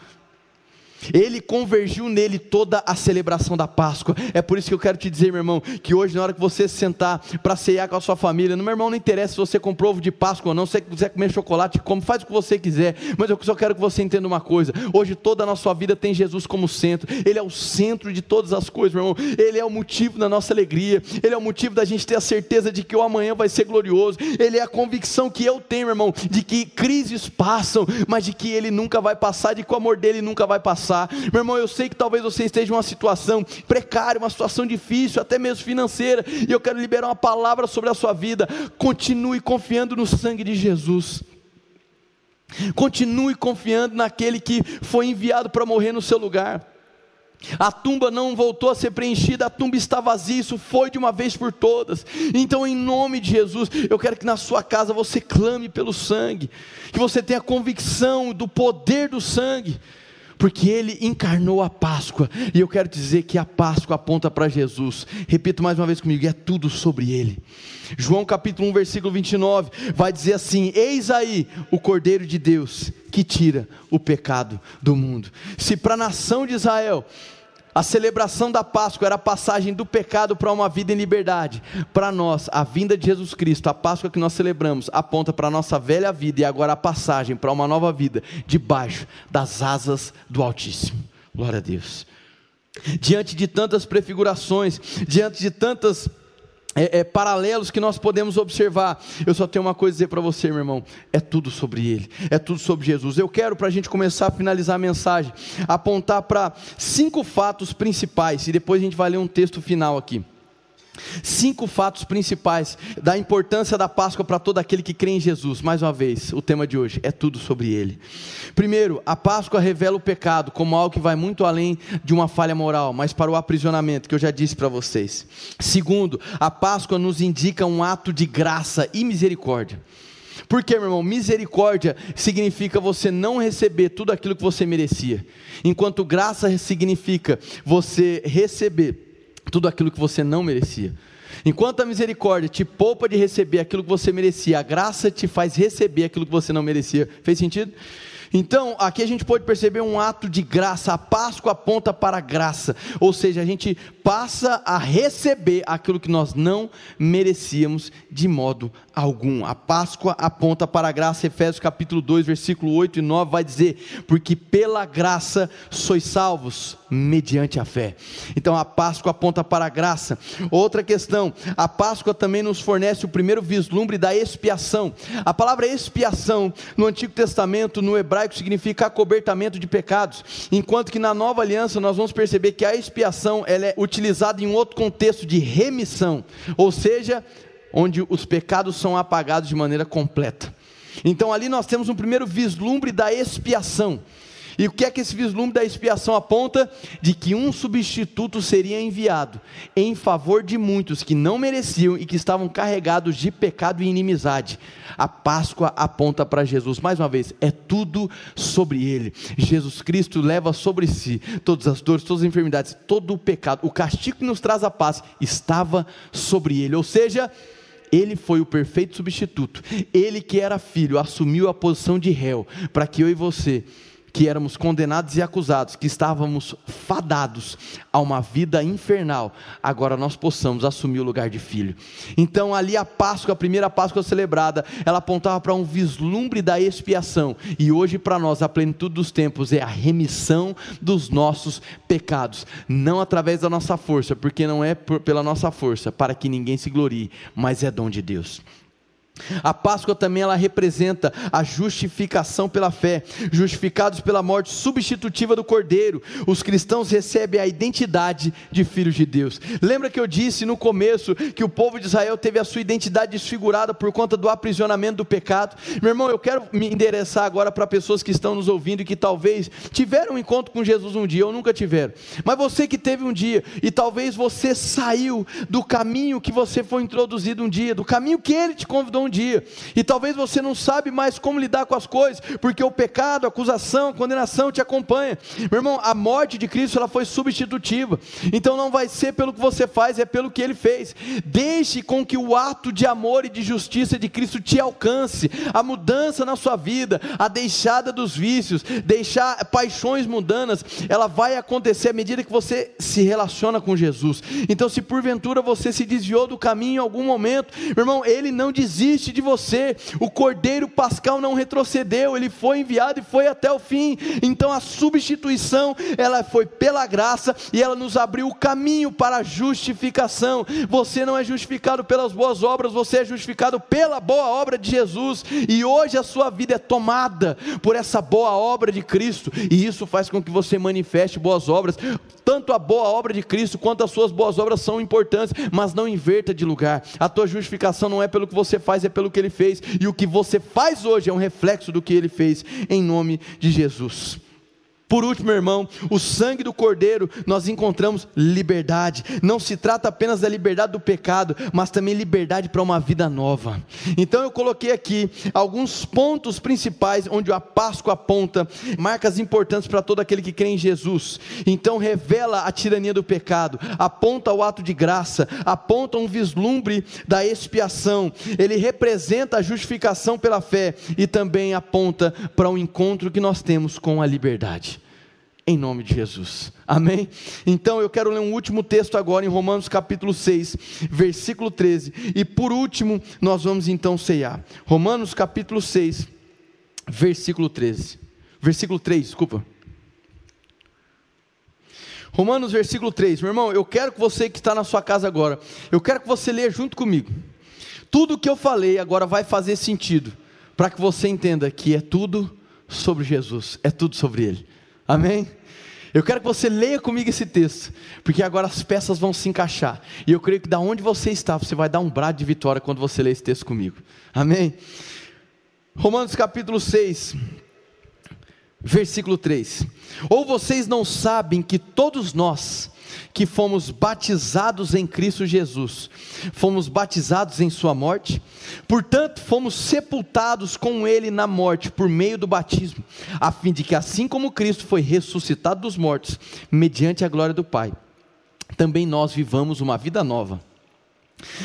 Ele convergiu nele toda a celebração da Páscoa. É por isso que eu quero te dizer, meu irmão, que hoje, na hora que você se sentar para ceiar com a sua família, meu irmão, não interessa se você comprou ovo de Páscoa ou não, se você quiser comer chocolate, come, faz o que você quiser, mas eu só quero que você entenda uma coisa: hoje toda a nossa vida tem Jesus como centro, Ele é o centro de todas as coisas, meu irmão, Ele é o motivo da nossa alegria, Ele é o motivo da gente ter a certeza de que o amanhã vai ser glorioso, Ele é a convicção que eu tenho, meu irmão, de que crises passam, mas de que Ele nunca vai passar, de que o amor dele nunca vai passar passar. Meu irmão, eu sei que talvez você esteja em uma situação precária, uma situação difícil, até mesmo financeira, e eu quero liberar uma palavra sobre a sua vida. Continue confiando no sangue de Jesus. Continue confiando naquele que foi enviado para morrer no seu lugar. A tumba não voltou a ser preenchida, a tumba está vazia, isso foi de uma vez por todas. Então, em nome de Jesus, eu quero que na sua casa você clame pelo sangue, que você tenha convicção do poder do sangue porque ele encarnou a Páscoa, e eu quero dizer que a Páscoa aponta para Jesus. Repito mais uma vez comigo, é tudo sobre ele. João capítulo 1, versículo 29, vai dizer assim: Eis aí o Cordeiro de Deus que tira o pecado do mundo. Se para a nação de Israel a celebração da Páscoa era a passagem do pecado para uma vida em liberdade. Para nós, a vinda de Jesus Cristo, a Páscoa que nós celebramos, aponta para a nossa velha vida e agora a passagem para uma nova vida debaixo das asas do Altíssimo. Glória a Deus. Diante de tantas prefigurações, diante de tantas é, é, paralelos que nós podemos observar. Eu só tenho uma coisa a dizer para você, meu irmão: é tudo sobre Ele, é tudo sobre Jesus. Eu quero, para a gente começar a finalizar a mensagem, apontar para cinco fatos principais, e depois a gente vai ler um texto final aqui. Cinco fatos principais da importância da Páscoa para todo aquele que crê em Jesus. Mais uma vez, o tema de hoje é tudo sobre ele. Primeiro, a Páscoa revela o pecado como algo que vai muito além de uma falha moral, mas para o aprisionamento, que eu já disse para vocês. Segundo, a Páscoa nos indica um ato de graça e misericórdia. Porque, meu irmão, misericórdia significa você não receber tudo aquilo que você merecia, enquanto graça significa você receber tudo aquilo que você não merecia. Enquanto a misericórdia te poupa de receber aquilo que você merecia, a graça te faz receber aquilo que você não merecia. Fez sentido? Então, aqui a gente pode perceber um ato de graça. A Páscoa aponta para a graça, ou seja, a gente passa a receber aquilo que nós não merecíamos de modo algum. A Páscoa aponta para a graça. Efésios capítulo 2, versículo 8 e 9 vai dizer: "Porque pela graça sois salvos mediante a fé". Então a Páscoa aponta para a graça. Outra questão, a Páscoa também nos fornece o primeiro vislumbre da expiação. A palavra expiação no Antigo Testamento, no hebraico significa acobertamento de pecados, enquanto que na Nova Aliança nós vamos perceber que a expiação ela é utilizada em um outro contexto de remissão, ou seja, onde os pecados são apagados de maneira completa. Então ali nós temos um primeiro vislumbre da expiação. E o que é que esse vislumbre da expiação aponta? De que um substituto seria enviado em favor de muitos que não mereciam e que estavam carregados de pecado e inimizade. A Páscoa aponta para Jesus. Mais uma vez, é tudo sobre ele. Jesus Cristo leva sobre si todas as dores, todas as enfermidades, todo o pecado. O castigo que nos traz a paz estava sobre ele. Ou seja, ele foi o perfeito substituto. Ele que era filho assumiu a posição de réu para que eu e você que éramos condenados e acusados, que estávamos fadados a uma vida infernal, agora nós possamos assumir o lugar de filho. Então, ali a Páscoa, a primeira Páscoa celebrada, ela apontava para um vislumbre da expiação, e hoje para nós a plenitude dos tempos é a remissão dos nossos pecados, não através da nossa força, porque não é por, pela nossa força, para que ninguém se glorie, mas é dom de Deus. A Páscoa também ela representa a justificação pela fé, justificados pela morte substitutiva do Cordeiro. Os cristãos recebem a identidade de filhos de Deus. Lembra que eu disse no começo que o povo de Israel teve a sua identidade desfigurada por conta do aprisionamento do pecado? Meu irmão, eu quero me endereçar agora para pessoas que estão nos ouvindo e que talvez tiveram um encontro com Jesus um dia ou nunca tiveram. Mas você que teve um dia e talvez você saiu do caminho que você foi introduzido um dia, do caminho que ele te convidou um um dia, e talvez você não sabe mais como lidar com as coisas, porque o pecado, a acusação, a condenação te acompanha. Meu irmão, a morte de Cristo ela foi substitutiva. Então não vai ser pelo que você faz, é pelo que ele fez. Deixe com que o ato de amor e de justiça de Cristo te alcance, a mudança na sua vida, a deixada dos vícios, deixar paixões mundanas, ela vai acontecer à medida que você se relaciona com Jesus. Então, se porventura você se desviou do caminho em algum momento, meu irmão, ele não desiste desiste de você. O Cordeiro Pascal não retrocedeu, ele foi enviado e foi até o fim. Então a substituição, ela foi pela graça e ela nos abriu o caminho para a justificação. Você não é justificado pelas boas obras, você é justificado pela boa obra de Jesus. E hoje a sua vida é tomada por essa boa obra de Cristo, e isso faz com que você manifeste boas obras. Tanto a boa obra de Cristo quanto as suas boas obras são importantes, mas não inverta de lugar. A tua justificação não é pelo que você faz, é pelo que ele fez, e o que você faz hoje é um reflexo do que ele fez, em nome de Jesus. Por último, irmão, o sangue do Cordeiro, nós encontramos liberdade. Não se trata apenas da liberdade do pecado, mas também liberdade para uma vida nova. Então eu coloquei aqui alguns pontos principais onde a Páscoa aponta marcas importantes para todo aquele que crê em Jesus. Então revela a tirania do pecado, aponta o ato de graça, aponta um vislumbre da expiação. Ele representa a justificação pela fé e também aponta para o um encontro que nós temos com a liberdade em nome de Jesus. Amém? Então eu quero ler um último texto agora em Romanos capítulo 6, versículo 13. E por último, nós vamos então ceiar. Romanos capítulo 6, versículo 13. Versículo 3, desculpa. Romanos versículo 3, meu irmão, eu quero que você que está na sua casa agora, eu quero que você leia junto comigo. Tudo o que eu falei agora vai fazer sentido, para que você entenda que é tudo sobre Jesus, é tudo sobre Ele. Amém? Eu quero que você leia comigo esse texto, porque agora as peças vão se encaixar. E eu creio que da onde você está, você vai dar um brado de vitória quando você lê esse texto comigo. Amém? Romanos capítulo 6, versículo 3. Ou vocês não sabem que todos nós que fomos batizados em Cristo Jesus, fomos batizados em Sua morte, portanto, fomos sepultados com Ele na morte por meio do batismo, a fim de que, assim como Cristo foi ressuscitado dos mortos, mediante a glória do Pai, também nós vivamos uma vida nova.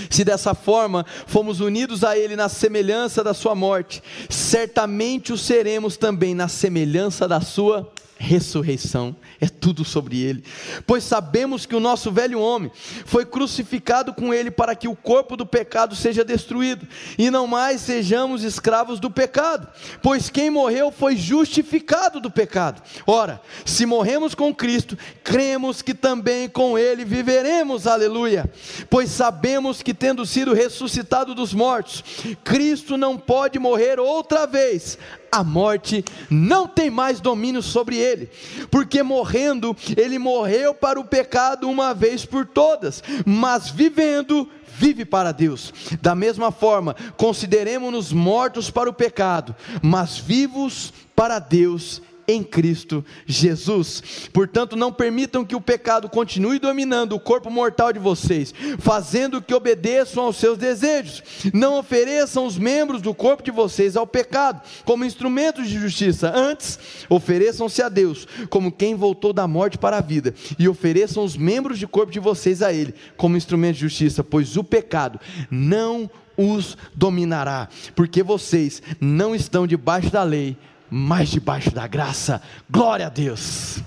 Se dessa forma fomos unidos a Ele na semelhança da Sua morte, certamente o seremos também na semelhança da Sua ressurreição, é tudo sobre ele. Pois sabemos que o nosso velho homem foi crucificado com ele para que o corpo do pecado seja destruído e não mais sejamos escravos do pecado, pois quem morreu foi justificado do pecado. Ora, se morremos com Cristo, cremos que também com ele viveremos. Aleluia. Pois sabemos que tendo sido ressuscitado dos mortos, Cristo não pode morrer outra vez a morte não tem mais domínio sobre ele, porque morrendo, ele morreu para o pecado uma vez por todas, mas vivendo, vive para Deus. Da mesma forma, consideremos-nos mortos para o pecado, mas vivos para Deus em Cristo Jesus. Portanto, não permitam que o pecado continue dominando o corpo mortal de vocês, fazendo que obedeçam aos seus desejos. Não ofereçam os membros do corpo de vocês ao pecado como instrumentos de justiça. Antes, ofereçam-se a Deus como quem voltou da morte para a vida, e ofereçam os membros do corpo de vocês a Ele como instrumento de justiça, pois o pecado não os dominará, porque vocês não estão debaixo da lei, mais debaixo da graça. Glória a Deus.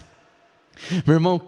Meu irmão,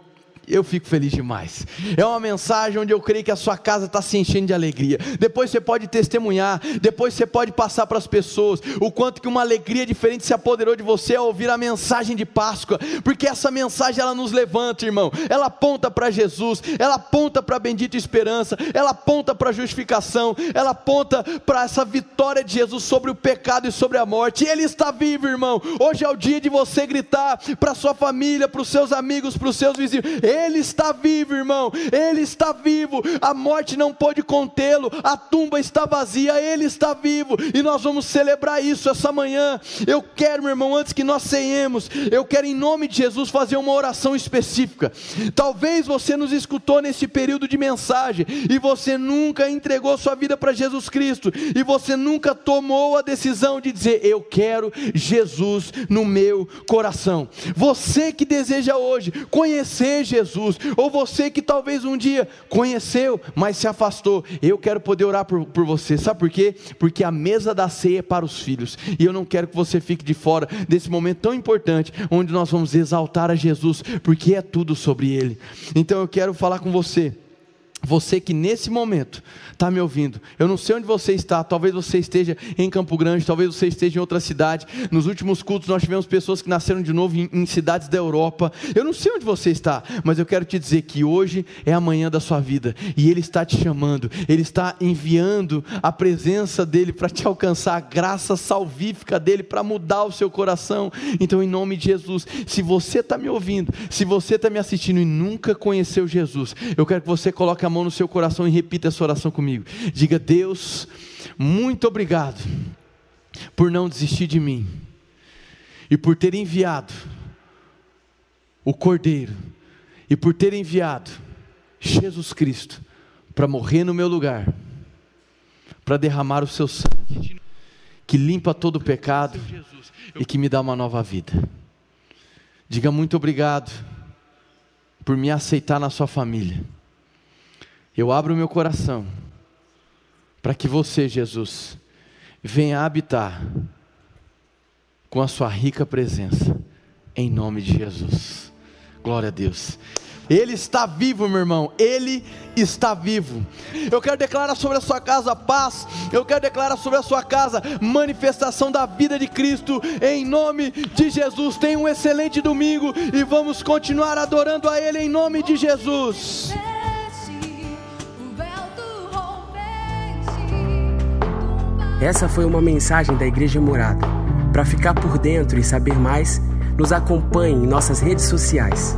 eu fico feliz demais. É uma mensagem onde eu creio que a sua casa está se enchendo de alegria. Depois você pode testemunhar, depois você pode passar para as pessoas o quanto que uma alegria diferente se apoderou de você ao ouvir a mensagem de Páscoa, porque essa mensagem ela nos levanta, irmão. Ela aponta para Jesus, ela aponta para a bendita esperança, ela aponta para a justificação, ela aponta para essa vitória de Jesus sobre o pecado e sobre a morte. Ele está vivo, irmão. Hoje é o dia de você gritar para sua família, para os seus amigos, para os seus vizinhos. Ele está vivo, irmão. Ele está vivo. A morte não pode contê-lo. A tumba está vazia. Ele está vivo. E nós vamos celebrar isso essa manhã. Eu quero, meu irmão, antes que nós ceiemos, eu quero, em nome de Jesus, fazer uma oração específica. Talvez você nos escutou nesse período de mensagem e você nunca entregou sua vida para Jesus Cristo e você nunca tomou a decisão de dizer: Eu quero Jesus no meu coração. Você que deseja hoje conhecer Jesus Jesus, ou você que talvez um dia conheceu, mas se afastou, eu quero poder orar por, por você, sabe por quê? Porque a mesa da ceia é para os filhos, e eu não quero que você fique de fora desse momento tão importante, onde nós vamos exaltar a Jesus, porque é tudo sobre Ele. Então eu quero falar com você. Você que nesse momento está me ouvindo, eu não sei onde você está, talvez você esteja em Campo Grande, talvez você esteja em outra cidade. Nos últimos cultos nós tivemos pessoas que nasceram de novo em, em, cidades da Europa. Eu não sei onde você está, mas eu quero te dizer que hoje é a manhã da sua vida e Ele está te chamando, Ele está enviando a presença dEle para te alcançar, a graça salvífica dEle para mudar o seu coração. Então, em nome de Jesus, se você está me ouvindo, se você está me assistindo e nunca conheceu Jesus, eu quero que você coloque a a mão no seu coração e repita essa oração comigo. Diga: Deus, muito obrigado por não desistir de mim e por ter enviado o Cordeiro e por ter enviado Jesus Cristo para morrer no meu lugar, para derramar o seu sangue, que limpa todo o pecado e que me dá uma nova vida. Diga muito obrigado por me aceitar na sua família eu abro o meu coração para que você, Jesus, venha habitar com a sua rica presença, em nome de Jesus. Glória a Deus. Ele está vivo, meu irmão. Ele está vivo. Eu quero declarar sobre a sua casa paz. Eu quero declarar sobre a sua casa manifestação da vida de Cristo. Em nome de Jesus. Tenha um excelente domingo e vamos continuar adorando a Ele em nome de Jesus. Essa foi uma mensagem da Igreja Morada. Para ficar por dentro e saber mais, nos acompanhe em nossas redes sociais.